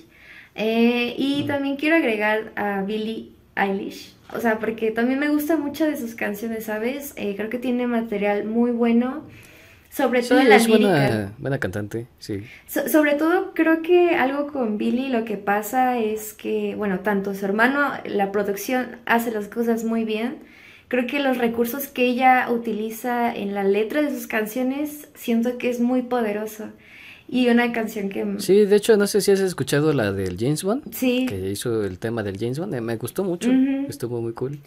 Eh, y también quiero agregar a Billie Eilish. O sea, porque también me gusta mucho de sus canciones, ¿sabes? Eh, creo que tiene material muy bueno, sobre Sí, todo en la es buena, buena cantante, sí. So- sobre todo creo que algo con Billy lo que pasa es que, bueno, tanto su hermano, la producción hace las cosas muy bien. Creo que los recursos que ella utiliza en la letra de sus canciones siento que es muy poderoso. Y una canción que... Sí, de hecho, no sé si has escuchado la del James Bond, Sí. que hizo el tema del James Bond. eh, Me gustó mucho, estuvo muy cool.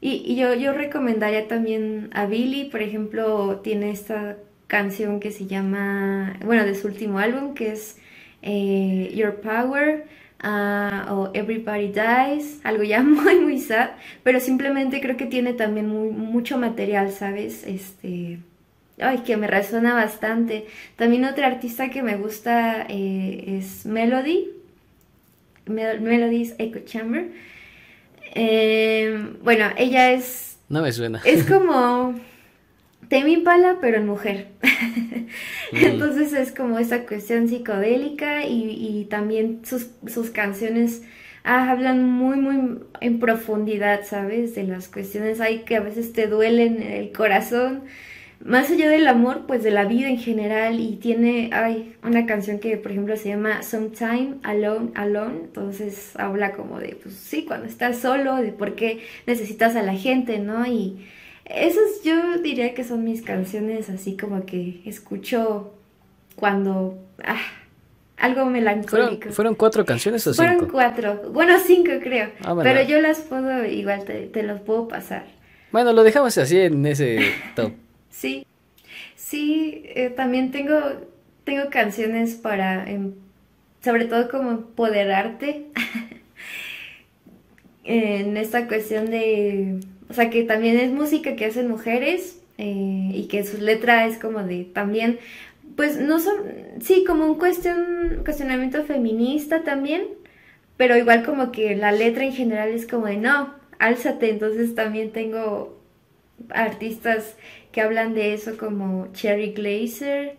Y, y yo, yo recomendaría también a Billy, por ejemplo, tiene esta canción que se llama, bueno, de su último álbum, que es eh, Your Power ah, o Everybody Dies, algo ya muy, muy sad, pero simplemente creo que tiene también muy, mucho material, ¿sabes? Este, ay, que me resuena bastante. También otra artista que me gusta eh, es Melody, Mel- Melody's Echo Chamber. Eh, bueno, ella es, No me suena. es como Tame Impala, pero en mujer. Entonces es como esa cuestión psicodélica y, y también sus, sus canciones ah, hablan muy, muy en profundidad, ¿sabes? De las cuestiones hay que a veces te duelen en el corazón. Más allá del amor, pues de la vida en general y tiene, ay, una canción que por ejemplo se llama Sometime Alone, Alone, entonces habla como de, pues sí, cuando estás solo, de por qué necesitas a la gente, ¿no? Y esas yo diría que son mis canciones así como que escucho cuando, ah, algo ¿Fueron, melancólico. ¿Fueron cuatro canciones o Fueron cinco? cuatro, bueno, cinco creo, Ah, bueno. pero yo las puedo, igual te, te los puedo pasar. Bueno, lo dejamos así en ese top. Sí, sí, eh, también tengo, tengo canciones para, em, sobre todo como empoderarte. en esta cuestión de, o sea, que también es música que hacen mujeres eh, y que su letra es como de también, pues no son, sí, como un cuestión, cuestionamiento feminista también, pero igual como que la letra en general es como de no, álzate, entonces también tengo artistas que hablan de eso como Cherry Glazer,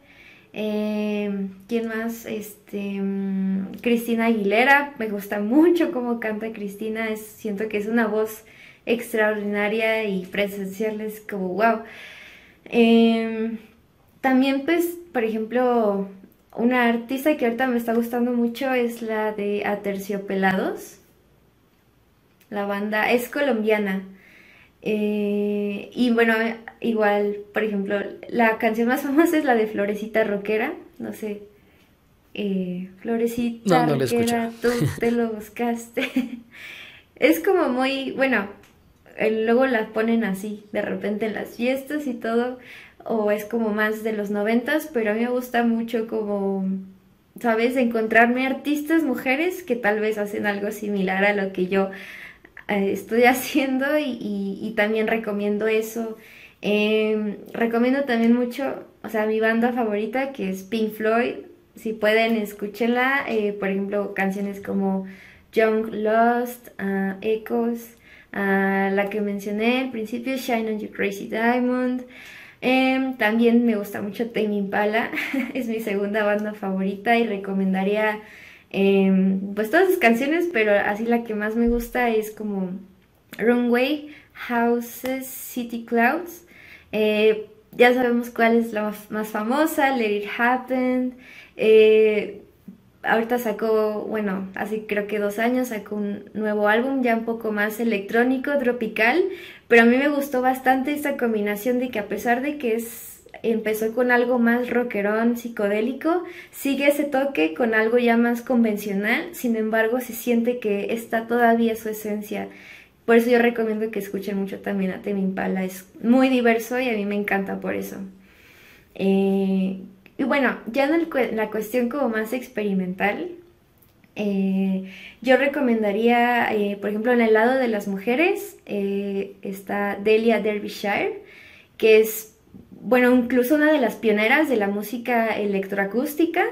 eh, ¿Quién más? Este, mm, Cristina Aguilera, me gusta mucho cómo canta Cristina, siento que es una voz extraordinaria y presenciarles como wow. Em, también pues, por ejemplo, una artista que ahorita me está gustando mucho es la de Aterciopelados. La banda es colombiana. Eh, y bueno, igual, por ejemplo, la canción más famosa es la de Florecita Roquera, no sé. Eh, Florecita Roquera, tú te lo buscaste. es como muy, bueno, luego la ponen así, de repente en las fiestas y todo, o es como más de los noventas, pero a mí me gusta mucho como, ¿sabes? Encontrarme artistas mujeres que tal vez hacen algo similar a lo que yo eh, estoy haciendo y, también recomiendo eso. Em, recomiendo también mucho, o sea, mi banda favorita que es Pink Floyd. Si pueden, escúchenla. Eh, por ejemplo, canciones como Young Lost, uh, Echoes, la que mencioné al principio, Shine on You Crazy Diamond. Em, también me gusta mucho Tame Impala, es mi segunda banda favorita y recomendaría Em, pues todas sus canciones, pero así la que más me gusta es como Runway, Houses, City Clouds. Eh, ya sabemos cuál es la más famosa, Let It Happen. Eh, ahorita sacó, bueno, hace creo que dos años sacó un nuevo álbum ya un poco más electrónico, tropical, pero a mí me gustó bastante esta combinación de que a pesar de que es empezó con algo más rockerón, psicodélico, sigue ese toque con algo ya más convencional, sin embargo se siente que está todavía su esencia. Por eso yo recomiendo que escuchen mucho también a Temi Impala, es muy diverso y a mí me encanta por eso. Eh, y bueno, ya en la cuestión como más experimental, eh, yo recomendaría, eh, por ejemplo, en el lado de las mujeres está Delia Derbyshire, que es bueno, incluso una de las pioneras de la música electroacústica,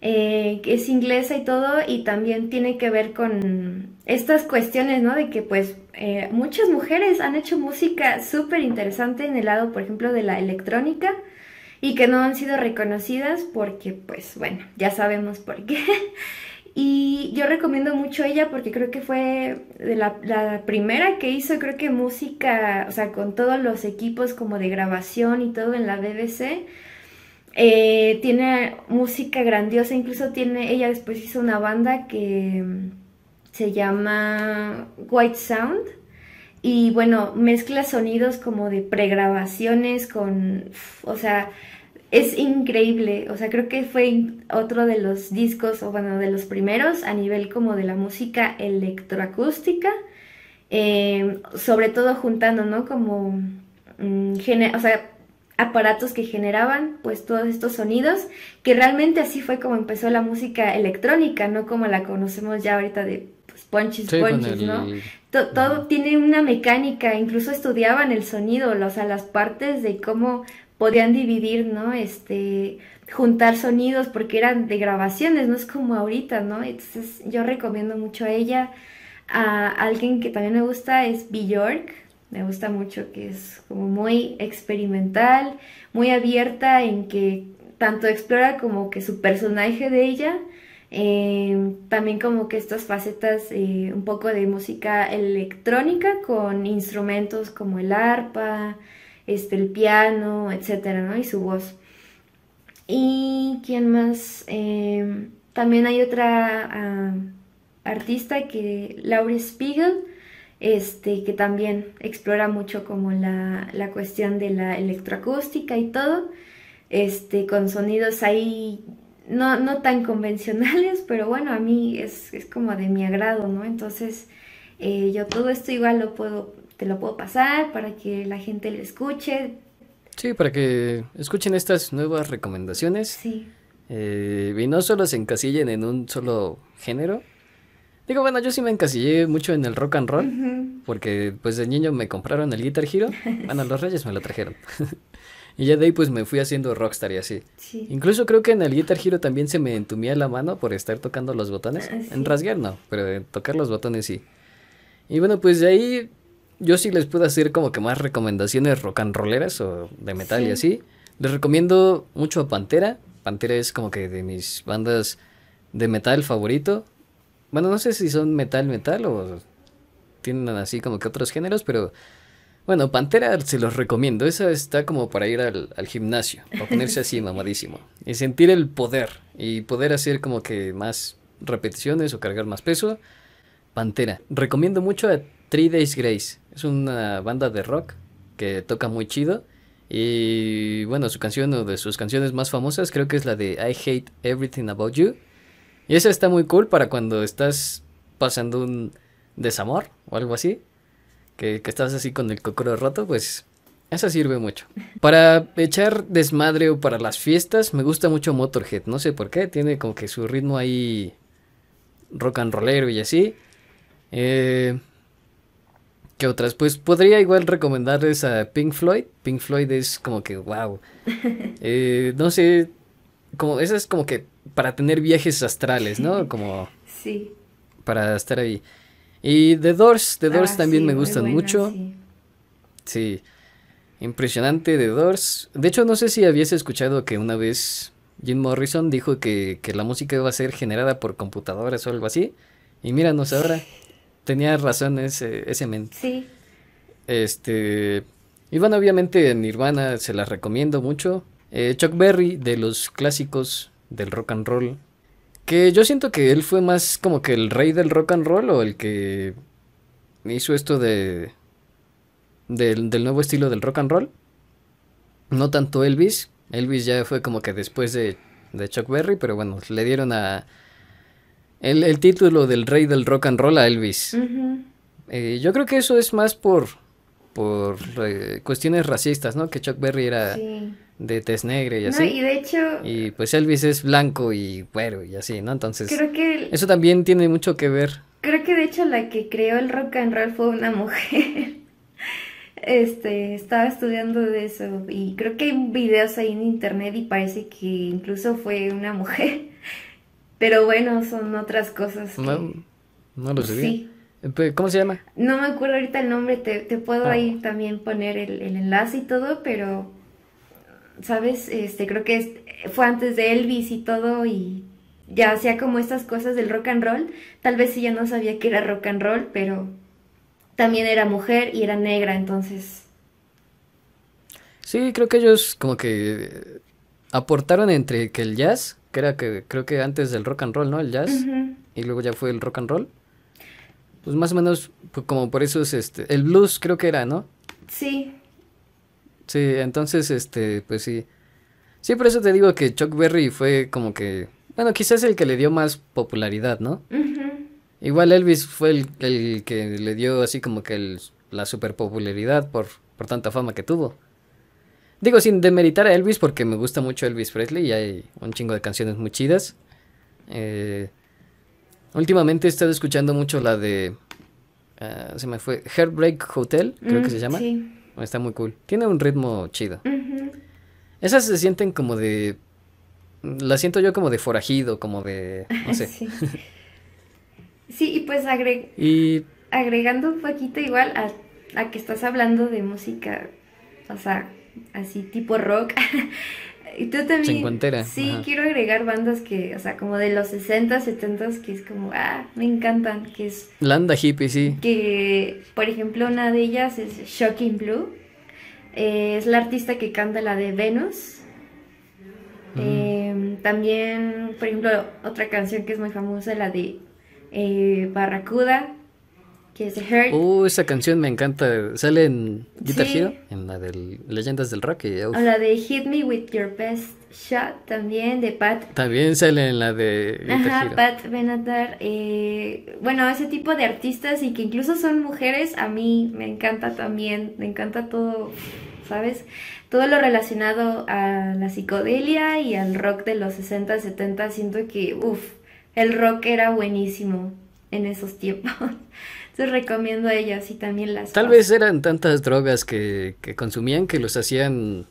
eh, que es inglesa y todo, y también tiene que ver con estas cuestiones, ¿no? De que pues eh, muchas mujeres han hecho música súper interesante en el lado, por ejemplo, de la electrónica y que no han sido reconocidas porque pues bueno, ya sabemos por qué. Y yo recomiendo mucho ella porque creo que fue de la, primera que hizo, creo que música, o sea, con todos los equipos como de grabación y todo en la BBC. Eh, tiene música grandiosa, incluso tiene, ella después hizo una banda que mm, se llama White Sound. Y bueno, mezcla sonidos como de pregrabaciones con, o sea, es increíble, o sea, creo que fue otro de los discos, o bueno, de los primeros a nivel como de la música electroacústica, eh, sobre todo juntando, ¿no? Como, mm, o sea, aparatos que generaban pues todos estos sonidos, que realmente así fue como empezó la música electrónica, no como la conocemos ya ahorita de ponchis, ponchis, ¿no? Todo tiene una mecánica, incluso estudiaban el sonido, o sea, las partes de cómo podían dividir, ¿no? Este, juntar sonidos porque eran de grabaciones, no es como ahorita, ¿no? Entonces yo recomiendo mucho a ella. A alguien que también me gusta es Bjork, me gusta mucho que es como muy experimental, muy abierta en que tanto explora como que su personaje de ella, eh, también como que estas facetas eh, un poco de música electrónica con instrumentos como el arpa, este, el piano, etcétera, ¿no? Y su voz. Y quién más, em, también hay otra ah, artista que, Laurie Spiegel, este, que también explora mucho como la, la, cuestión de la electroacústica y todo, este, con sonidos ahí no, no tan convencionales, pero bueno, a mí es, es como de mi agrado, ¿no? Entonces, eh, yo todo esto igual lo puedo te lo puedo pasar para que la gente lo escuche. Sí, para que escuchen estas nuevas recomendaciones. Sí. Eh, y no solo se encasillen en un solo género. Digo, bueno, yo sí me encasillé mucho en el rock and roll, porque pues de niño me compraron el Guitar Hero, bueno, los reyes me lo trajeron. y ya de ahí pues me fui haciendo rockstar y así. Incluso creo que en el Guitar Hero también se me entumía la mano por estar tocando los botones. Ah, en rasguear no, pero en tocar los botones sí. Y bueno, pues de ahí yo sí les puedo hacer como que más recomendaciones rock and rolleras o de metal y así. Les recomiendo mucho a Pantera. Pantera es como que de mis bandas de metal favorito. Bueno, no sé si son metal, metal o tienen así como que otros géneros, pero bueno, Pantera se los recomiendo. Esa está como para ir al, gimnasio, para ponerse así mamadísimo y sentir el poder y poder hacer como que más repeticiones o cargar más peso. Pantera. Recomiendo mucho a Three Days Grace. Es una banda de rock que toca muy chido. Y bueno, su canción o de sus canciones más famosas creo que es la de I Hate Everything About You. Y esa está muy cool para cuando estás pasando un desamor o algo así. Que, estás así con el cocoro roto, pues esa sirve mucho. Para echar desmadre o para las fiestas, me gusta mucho Motorhead. No sé por qué, tiene como que su ritmo ahí rock and rollero y así. Eh, ¿Qué otras? Pues podría igual recomendarles a Pink Floyd. Pink Floyd es como que, wow. Eh, no sé, como, esa es como que para tener viajes astrales, ¿no? Como... Sí. Para estar ahí. Y The Doors, The Doors ah, también me gustan mucho. Sí. Impresionante The Doors. De hecho, no sé si habías escuchado que una vez Jim Morrison dijo que, que la música iba a ser generada por computadoras o algo así. Y míranos ahora. Tenía razón ese, ese men. Sí. Este. Y bueno, obviamente Nirvana se la recomiendo mucho. Eh, Chuck Berry, de los clásicos del rock and roll. Que yo siento que él fue más como que el rey del rock and roll o el que hizo esto de. Del, del nuevo estilo del rock and roll. No tanto Elvis. Elvis ya fue como que después de, de Chuck Berry, pero bueno, le dieron a. El, el título del rey del rock and roll a Elvis. Eh, yo creo que eso es más por, por eh, cuestiones racistas, ¿no? Que Chuck Berry era de tez negra y así. y de hecho... Y pues Elvis es blanco y güero y así, ¿no? Entonces... Creo que... Eso también tiene mucho que ver. Creo que de hecho la que creó el rock and roll fue una mujer. este, estaba estudiando de eso y creo que hay videos ahí en internet y parece que incluso fue una mujer. Pero bueno, son otras cosas. No, no lo sé. Sí. ¿Cómo se llama? No me acuerdo ahorita el nombre, te, te puedo ah. ahí también poner el, el, enlace y todo, pero, ¿sabes? Este, creo que fue antes de Elvis y todo y ya hacía como estas cosas del rock and roll. Tal vez ya no sabía que era rock and roll, pero también era mujer y era negra, entonces... Sí, creo que ellos como que aportaron entre que el jazz, que era que creo que antes del rock and roll, ¿no? El jazz, y luego ya fue el rock and roll pues más o menos, pues como por eso es este, el blues creo que era, ¿no? Sí. Sí, entonces, este, pues sí. Sí, por eso te digo que Chuck Berry fue como que, bueno, quizás el que le dio más popularidad, ¿no? Igual Elvis fue el, el, que le dio así como que el, la super popularidad por, por tanta fama que tuvo. Digo, sin demeritar a Elvis porque me gusta mucho Elvis Presley y hay un chingo de canciones muy chidas. Eh, Últimamente he estado escuchando mucho la de. Ah, se me fue. Heartbreak Hotel, creo que mm, se llama. Sí. Está muy cool. Tiene un ritmo chido. Esas se sienten como de. La siento yo como de forajido, como de. No sé. sí. sí, y pues agre... y... agregando un poquito igual a, a que estás hablando de música. O sea, así tipo rock. Y tú también. Sí, quiero agregar bandas que, o sea, como de los 60, 70, que es como, ah, me encantan, que es... Landa hippie, sí. Que, por ejemplo, una de ellas es Shocking Blue. Eh, es la artista que canta la de Venus. Mm. Em, también, por ejemplo, otra canción que es muy famosa, la de eh, Barracuda, que es Hurt. Uh, esa canción me encanta. Sale en Guitar Hero, en la de Leyendas del Rock. Y, o la de Hit Me With Your Best Shot también, de Pat. También sale en la de Guitar Ajá, Pat Benatar. Eh, bueno, ese tipo de artistas y que incluso son mujeres, a mí me encanta también. Me encanta todo, ¿sabes? Todo lo relacionado a la psicodelia y al rock de los 60, 70. Siento que, uff, el rock era buenísimo. en esos tiempos. Entonces recomiendo a ellas y también las... Tal vez eran tantas drogas que, que consumían que los hacían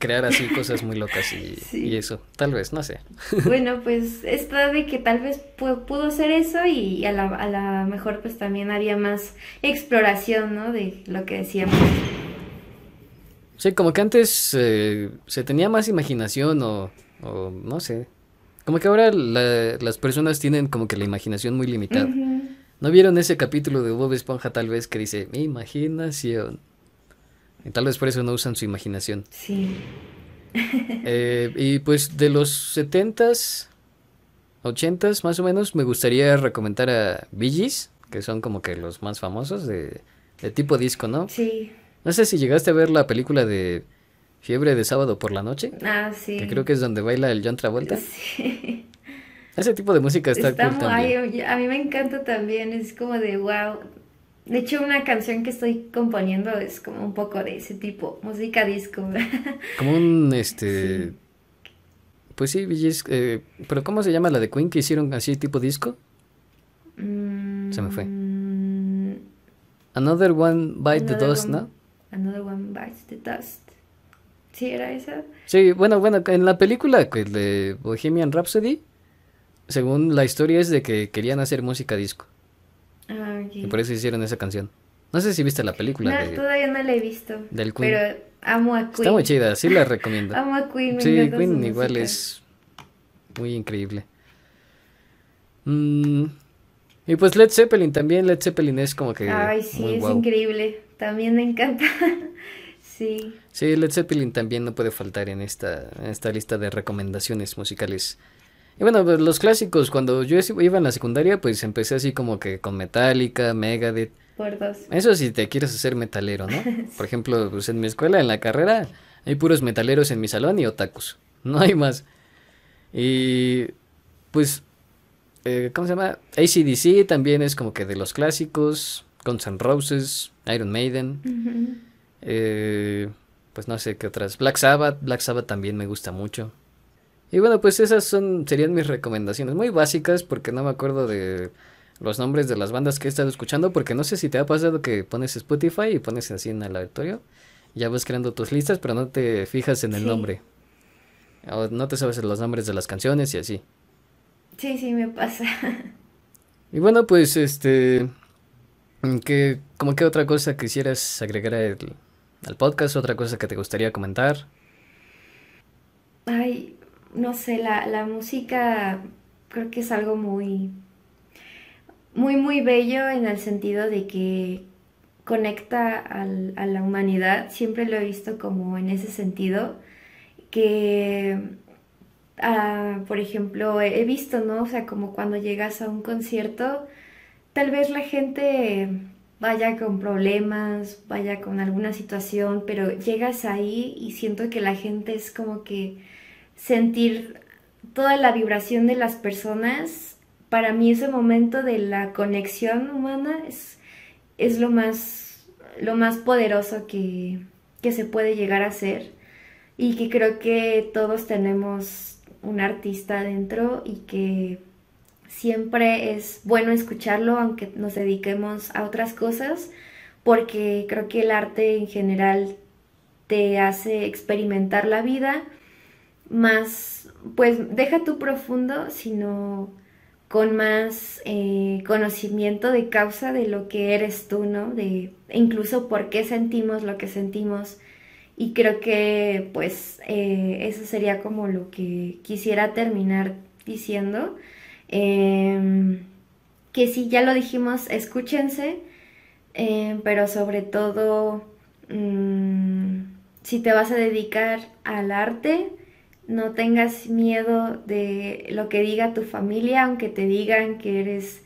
crear así cosas muy locas y, eso, tal vez, no sé. Bueno, pues está de que tal vez pudo ser eso y a la, a la mejor pues también había más exploración, ¿no? De lo que decíamos. Sí, como que antes eh, se tenía más imaginación o, o no sé. Como que ahora las personas tienen como que la imaginación muy limitada. ¿No vieron ese capítulo de Bob Esponja tal vez que dice, mi imaginación? Y tal vez por eso no usan su imaginación. Sí. Eh, y pues de los 70s, 80s más o menos, me gustaría recomendar a Bee que son como que los más famosos de, de tipo disco, ¿no? Sí. No sé si llegaste a ver la película de Fiebre de sábado por la noche. Ah, sí. Que creo que es donde baila el John Travolta. Sí. Ese tipo de música está, está cool también. a mí me encanta también, es como de wow. De hecho, una canción que estoy componiendo es como un poco de ese tipo, música disco. Como un, este... Pues sí, eh, pero ¿cómo se llama la de Queen que hicieron así tipo disco? se me fue. Mm. Another One Bite the Dust, ¿no? Another One Bites the Dust. ¿Sí era esa? Sí, bueno, bueno, en la película de Bohemian Rhapsody, según la historia es de que querían hacer música disco. Ah, y por eso hicieron esa canción. No sé si viste la película. No, todavía no la he visto. Del Queen. Pero amo a Queen. Está muy chida, sí la recomiendo. amo a Queen, me Sí, Queen igual es muy increíble. Mm, y pues Led Zeppelin también, Led Zeppelin es como que... Ay, sí, es increíble. También me encanta. sí. Sí, Led Zeppelin también no puede faltar en esta, en esta lista de recomendaciones musicales. Y bueno, pues los clásicos, cuando yo iba en la secundaria, pues empecé así como que con Metallica, Megadeth. Por dos. Eso si te quieres hacer metalero, ¿no? Por ejemplo, pues en mi escuela, en la carrera, hay puros metaleros en mi salón y otakus. No hay más. Y pues, eh, ¿cómo se llama? ACDC también es como que de los clásicos. Guns N' Roses, Iron Maiden. eh, pues no sé qué otras. Black Sabbath, Black Sabbath también me gusta mucho. Y bueno, pues esas son serían mis recomendaciones, muy básicas porque no me acuerdo de los nombres de las bandas que he estado escuchando, porque no sé si te ha pasado que pones Spotify y pones así en el aleatorio, ya vas creando tus listas, pero no te fijas en el nombre. O no te sabes los nombres de las canciones y así. Sí, sí, me pasa. Y bueno, pues este ¿qué, como qué otra cosa quisieras agregar al podcast, otra cosa que te gustaría comentar? Ay, no sé, la, la música creo que es algo muy, muy, muy bello en el sentido de que conecta a la humanidad, siempre lo he visto como en ese sentido, que, ah, por ejemplo, he visto, ¿no? O sea, como cuando llegas a un concierto, tal vez la gente vaya con problemas, vaya con alguna situación, pero llegas ahí y siento que la gente es como que sentir toda la vibración de las personas, para mí ese momento de la conexión humana es, es lo, más, lo más poderoso que, que se puede llegar a ser y que creo que todos tenemos un artista dentro y que siempre es bueno escucharlo aunque nos dediquemos a otras cosas porque creo que el arte en general te hace experimentar la vida más, pues deja tu profundo, sino con más eh, conocimiento de causa de lo que eres tú, ¿no? De incluso por qué sentimos lo que sentimos. Y creo que pues eh, eso sería como lo que quisiera terminar diciendo. Em, que si ya lo dijimos, escúchense, em, pero sobre todo, mm, si te vas a dedicar al arte, no tengas miedo de lo que diga tu familia, aunque te digan que eres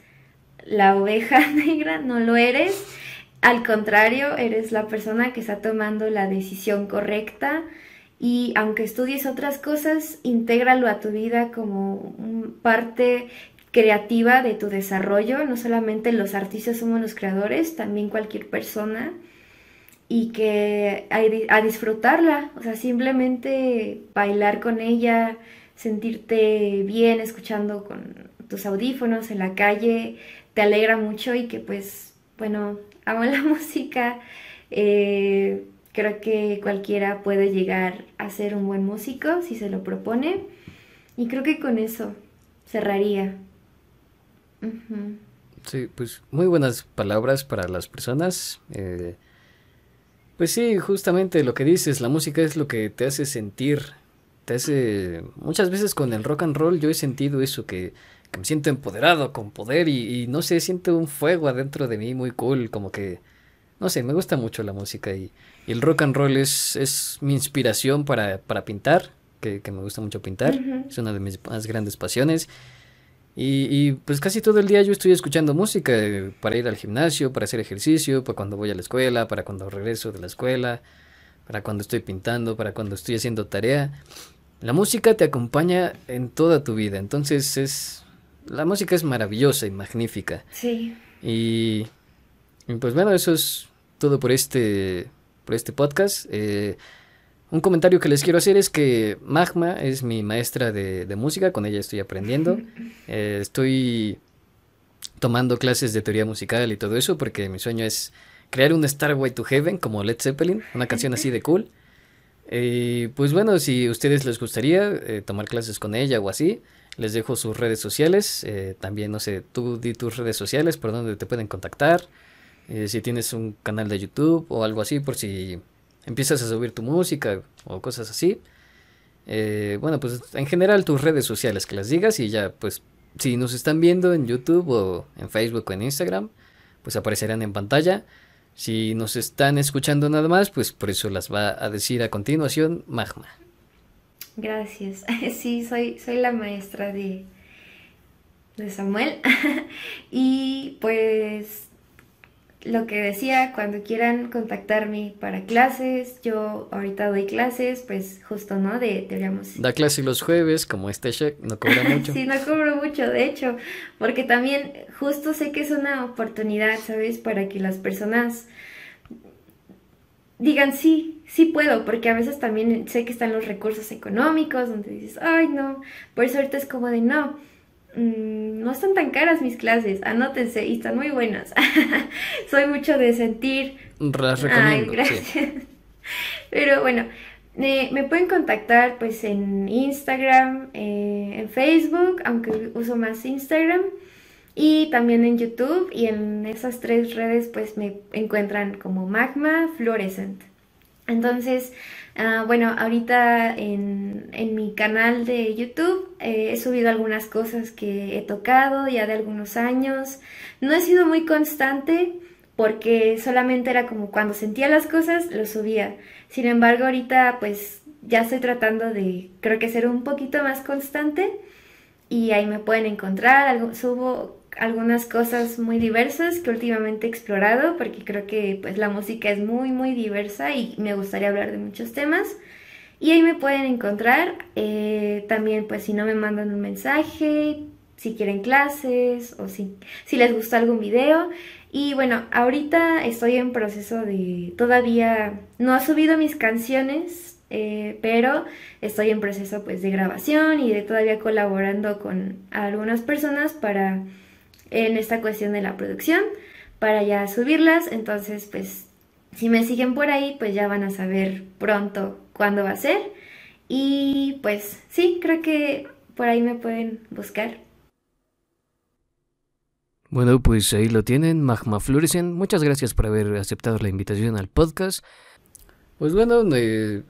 la oveja negra, no lo eres. Al contrario, eres la persona que está tomando la decisión correcta y aunque estudies otras cosas, intégralo a tu vida como parte creativa de tu desarrollo. No solamente los artistas somos los creadores, también cualquier persona y que a, disfrutarla, o sea, simplemente bailar con ella, sentirte bien escuchando con tus audífonos en la calle te alegra mucho y que pues, bueno, amo la música. Eh, creo que cualquiera puede llegar a ser un buen músico si se lo propone. Y creo que con eso cerraría. Sí, pues muy buenas palabras para las personas. Eh, pues sí, justamente lo que dices, la música es lo que te hace sentir, te hace... Muchas veces con el rock and roll yo he sentido eso, que, me siento empoderado, con poder y, no sé, siento un fuego adentro de mí muy cool, como que... No sé, me gusta mucho la música y, el rock and roll es, es mi inspiración para, para pintar, que, me gusta mucho pintar, es una de mis más grandes pasiones. Y, pues casi todo el día yo estoy escuchando música eh, para ir al gimnasio, para hacer ejercicio, para cuando voy a la escuela, para cuando regreso de la escuela, para cuando estoy pintando, para cuando estoy haciendo tarea. La música te acompaña en toda tu vida, entonces es... La música es maravillosa y magnífica. Sí. Y, pues bueno, eso es todo por este, por este podcast. Eh, un comentario que les quiero hacer es que Magma es mi maestra de, música, con ella estoy aprendiendo. Eh, estoy tomando clases de teoría musical y todo eso porque mi sueño es crear un Starway to Heaven como Led Zeppelin, una canción así de cool. Y pues bueno, si a ustedes les gustaría eh, tomar clases con ella o así, les dejo sus redes sociales. Eh, también, no sé, tú di tus redes sociales por donde te pueden contactar. si tienes un canal de YouTube o algo así, por si empiezas a subir tu música o cosas así. Eh, bueno, pues en general tus redes sociales que las digas y ya, pues si nos están viendo en YouTube o en Facebook o en Instagram, pues aparecerán en pantalla. Si nos están escuchando nada más, pues por eso las va a decir a continuación Magma. Gracias. Sí, soy, soy la maestra de, de Samuel. y pues lo que decía, cuando quieran contactarme para clases, yo ahorita doy clases, pues justo, ¿no? De teoría Da clases los jueves, como este check, no cobra mucho. sí, no cobro mucho, de hecho, porque también justo sé que es una oportunidad, ¿sabes? Para que las personas digan sí, sí puedo, porque a veces también sé que están los recursos económicos, donde dices, ay, no, por eso ahorita es como de no Mm, no están tan caras mis clases, anótense y están muy buenas. Soy mucho de sentir. Las recomiendo. gracias. Pero bueno, me pueden contactar pues en Instagram, eh, en Facebook, aunque uso más Instagram, y también en YouTube y en esas tres redes pues me encuentran como Magma Fluorescent. Entonces, Ah, bueno, ahorita en, mi canal de YouTube eh, he subido algunas cosas que he tocado ya de algunos años. No he sido muy constante porque solamente era como cuando sentía las cosas lo subía. Sin embargo, ahorita pues ya estoy tratando de creo que ser un poquito más constante y ahí me pueden encontrar. subo algunas cosas muy diversas que últimamente he explorado porque creo que pues la música es muy muy diversa y me gustaría hablar de muchos temas. Y ahí me pueden encontrar eh, también pues si no me mandan un mensaje si quieren clases o si, si les gusta algún video. Y bueno ahorita estoy en proceso de todavía no ha subido mis canciones eh, pero estoy en proceso pues de grabación y de todavía colaborando con algunas personas para en esta cuestión de la producción para ya subirlas. Entonces, pues, si me siguen por ahí, pues ya van a saber pronto cuándo va a ser. Y pues sí, creo que por ahí me pueden buscar. Bueno, pues ahí lo tienen, Magma Fluorescent. Muchas gracias por haber aceptado la invitación al podcast. Pues bueno, eh,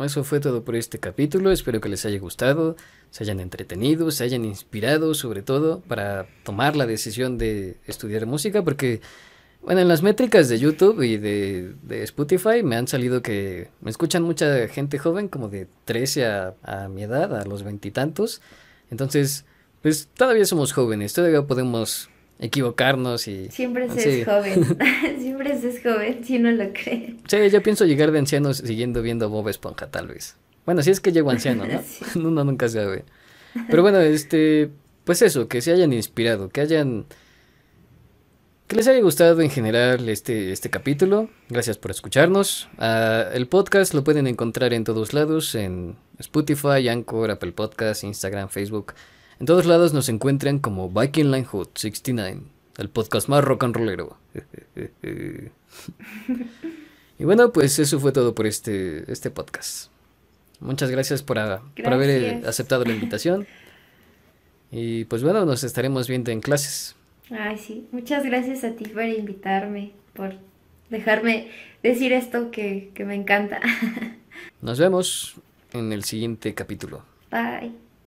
eso fue todo por este capítulo. Espero que les haya gustado, se hayan entretenido, se hayan inspirado sobre todo para tomar la decisión de estudiar música porque, bueno, en las métricas de YouTube y de, Spotify me han salido que me escuchan mucha gente joven, como de 13 a, a mi edad, a los veintitantos. Entonces, pues todavía somos jóvenes, todavía podemos equivocarnos y... Siempre se es joven, siempre se es joven, si uno lo cree. Sí, yo pienso llegar de anciano siguiendo viendo Bob Esponja, tal vez. Bueno, si es que llego anciano, ¿no? Uno nunca sabe. Pero bueno, este, pues eso, que se hayan inspirado, que hayan... Que les haya gustado en general este, este capítulo. Gracias por escucharnos. Ah, el podcast lo pueden encontrar en todos lados, en Spotify, Anchor, Apple Podcast, Instagram, Facebook En todos lados nos encuentran como Viking Line Hot 69, el podcast más rock and rollero. y bueno, pues eso fue todo por este, este podcast. Muchas gracias por, por haber aceptado la invitación. Y pues bueno, nos estaremos viendo en clases. Ay, sí. Muchas gracias a ti por invitarme, por dejarme decir esto que, que me encanta. Nos vemos en el siguiente capítulo. Bye.